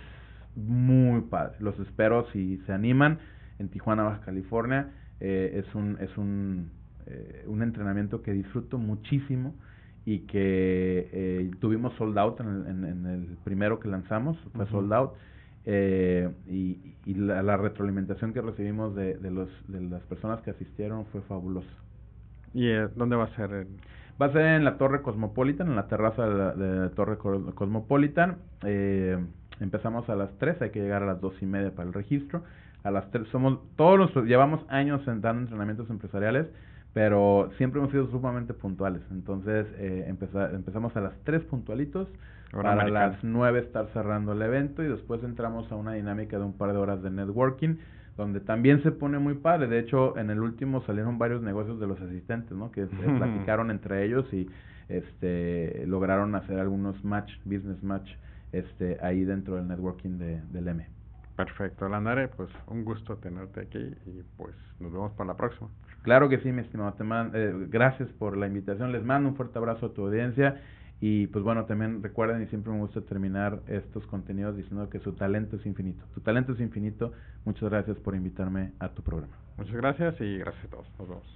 muy padre. Los espero si se animan en Tijuana, Baja California. Eh, es un, es un, eh, un entrenamiento que disfruto muchísimo y que eh, tuvimos sold out en el, primero que lanzamos, fue sold out. Eh, y, y la, retroalimentación que recibimos de, de, los, de las personas que asistieron fue fabulosa. ¿Y eh, dónde va a ser? Va a ser en la Torre Cosmopolitan, en la terraza de la, Torre Cosmopolitan. Eh, empezamos a las 3, hay que llegar a las dos y media para el registro. A las 3 somos, todos los, llevamos años dando entrenamientos empresariales pero siempre hemos sido sumamente puntuales. Entonces eh, empezamos a las 3 puntualitos, para las 9 estar cerrando el evento y después entramos a una dinámica de un par de horas de networking donde también se pone muy padre. De hecho, en el último salieron varios negocios de los asistentes, ¿no? Que platicaron entre ellos y este lograron hacer algunos match, business match, este ahí dentro del networking de, del M. Perfecto, Landare, pues un gusto tenerte aquí y pues nos vemos para la próxima. Claro que sí, mi estimado. Te eh, gracias por la invitación. Les mando un fuerte abrazo a tu audiencia. Y pues bueno, también recuerden y siempre me gusta terminar estos contenidos diciendo que su talento es infinito. Tu talento es infinito. Muchas gracias por invitarme a tu programa. Muchas gracias y gracias a todos. Nos vemos.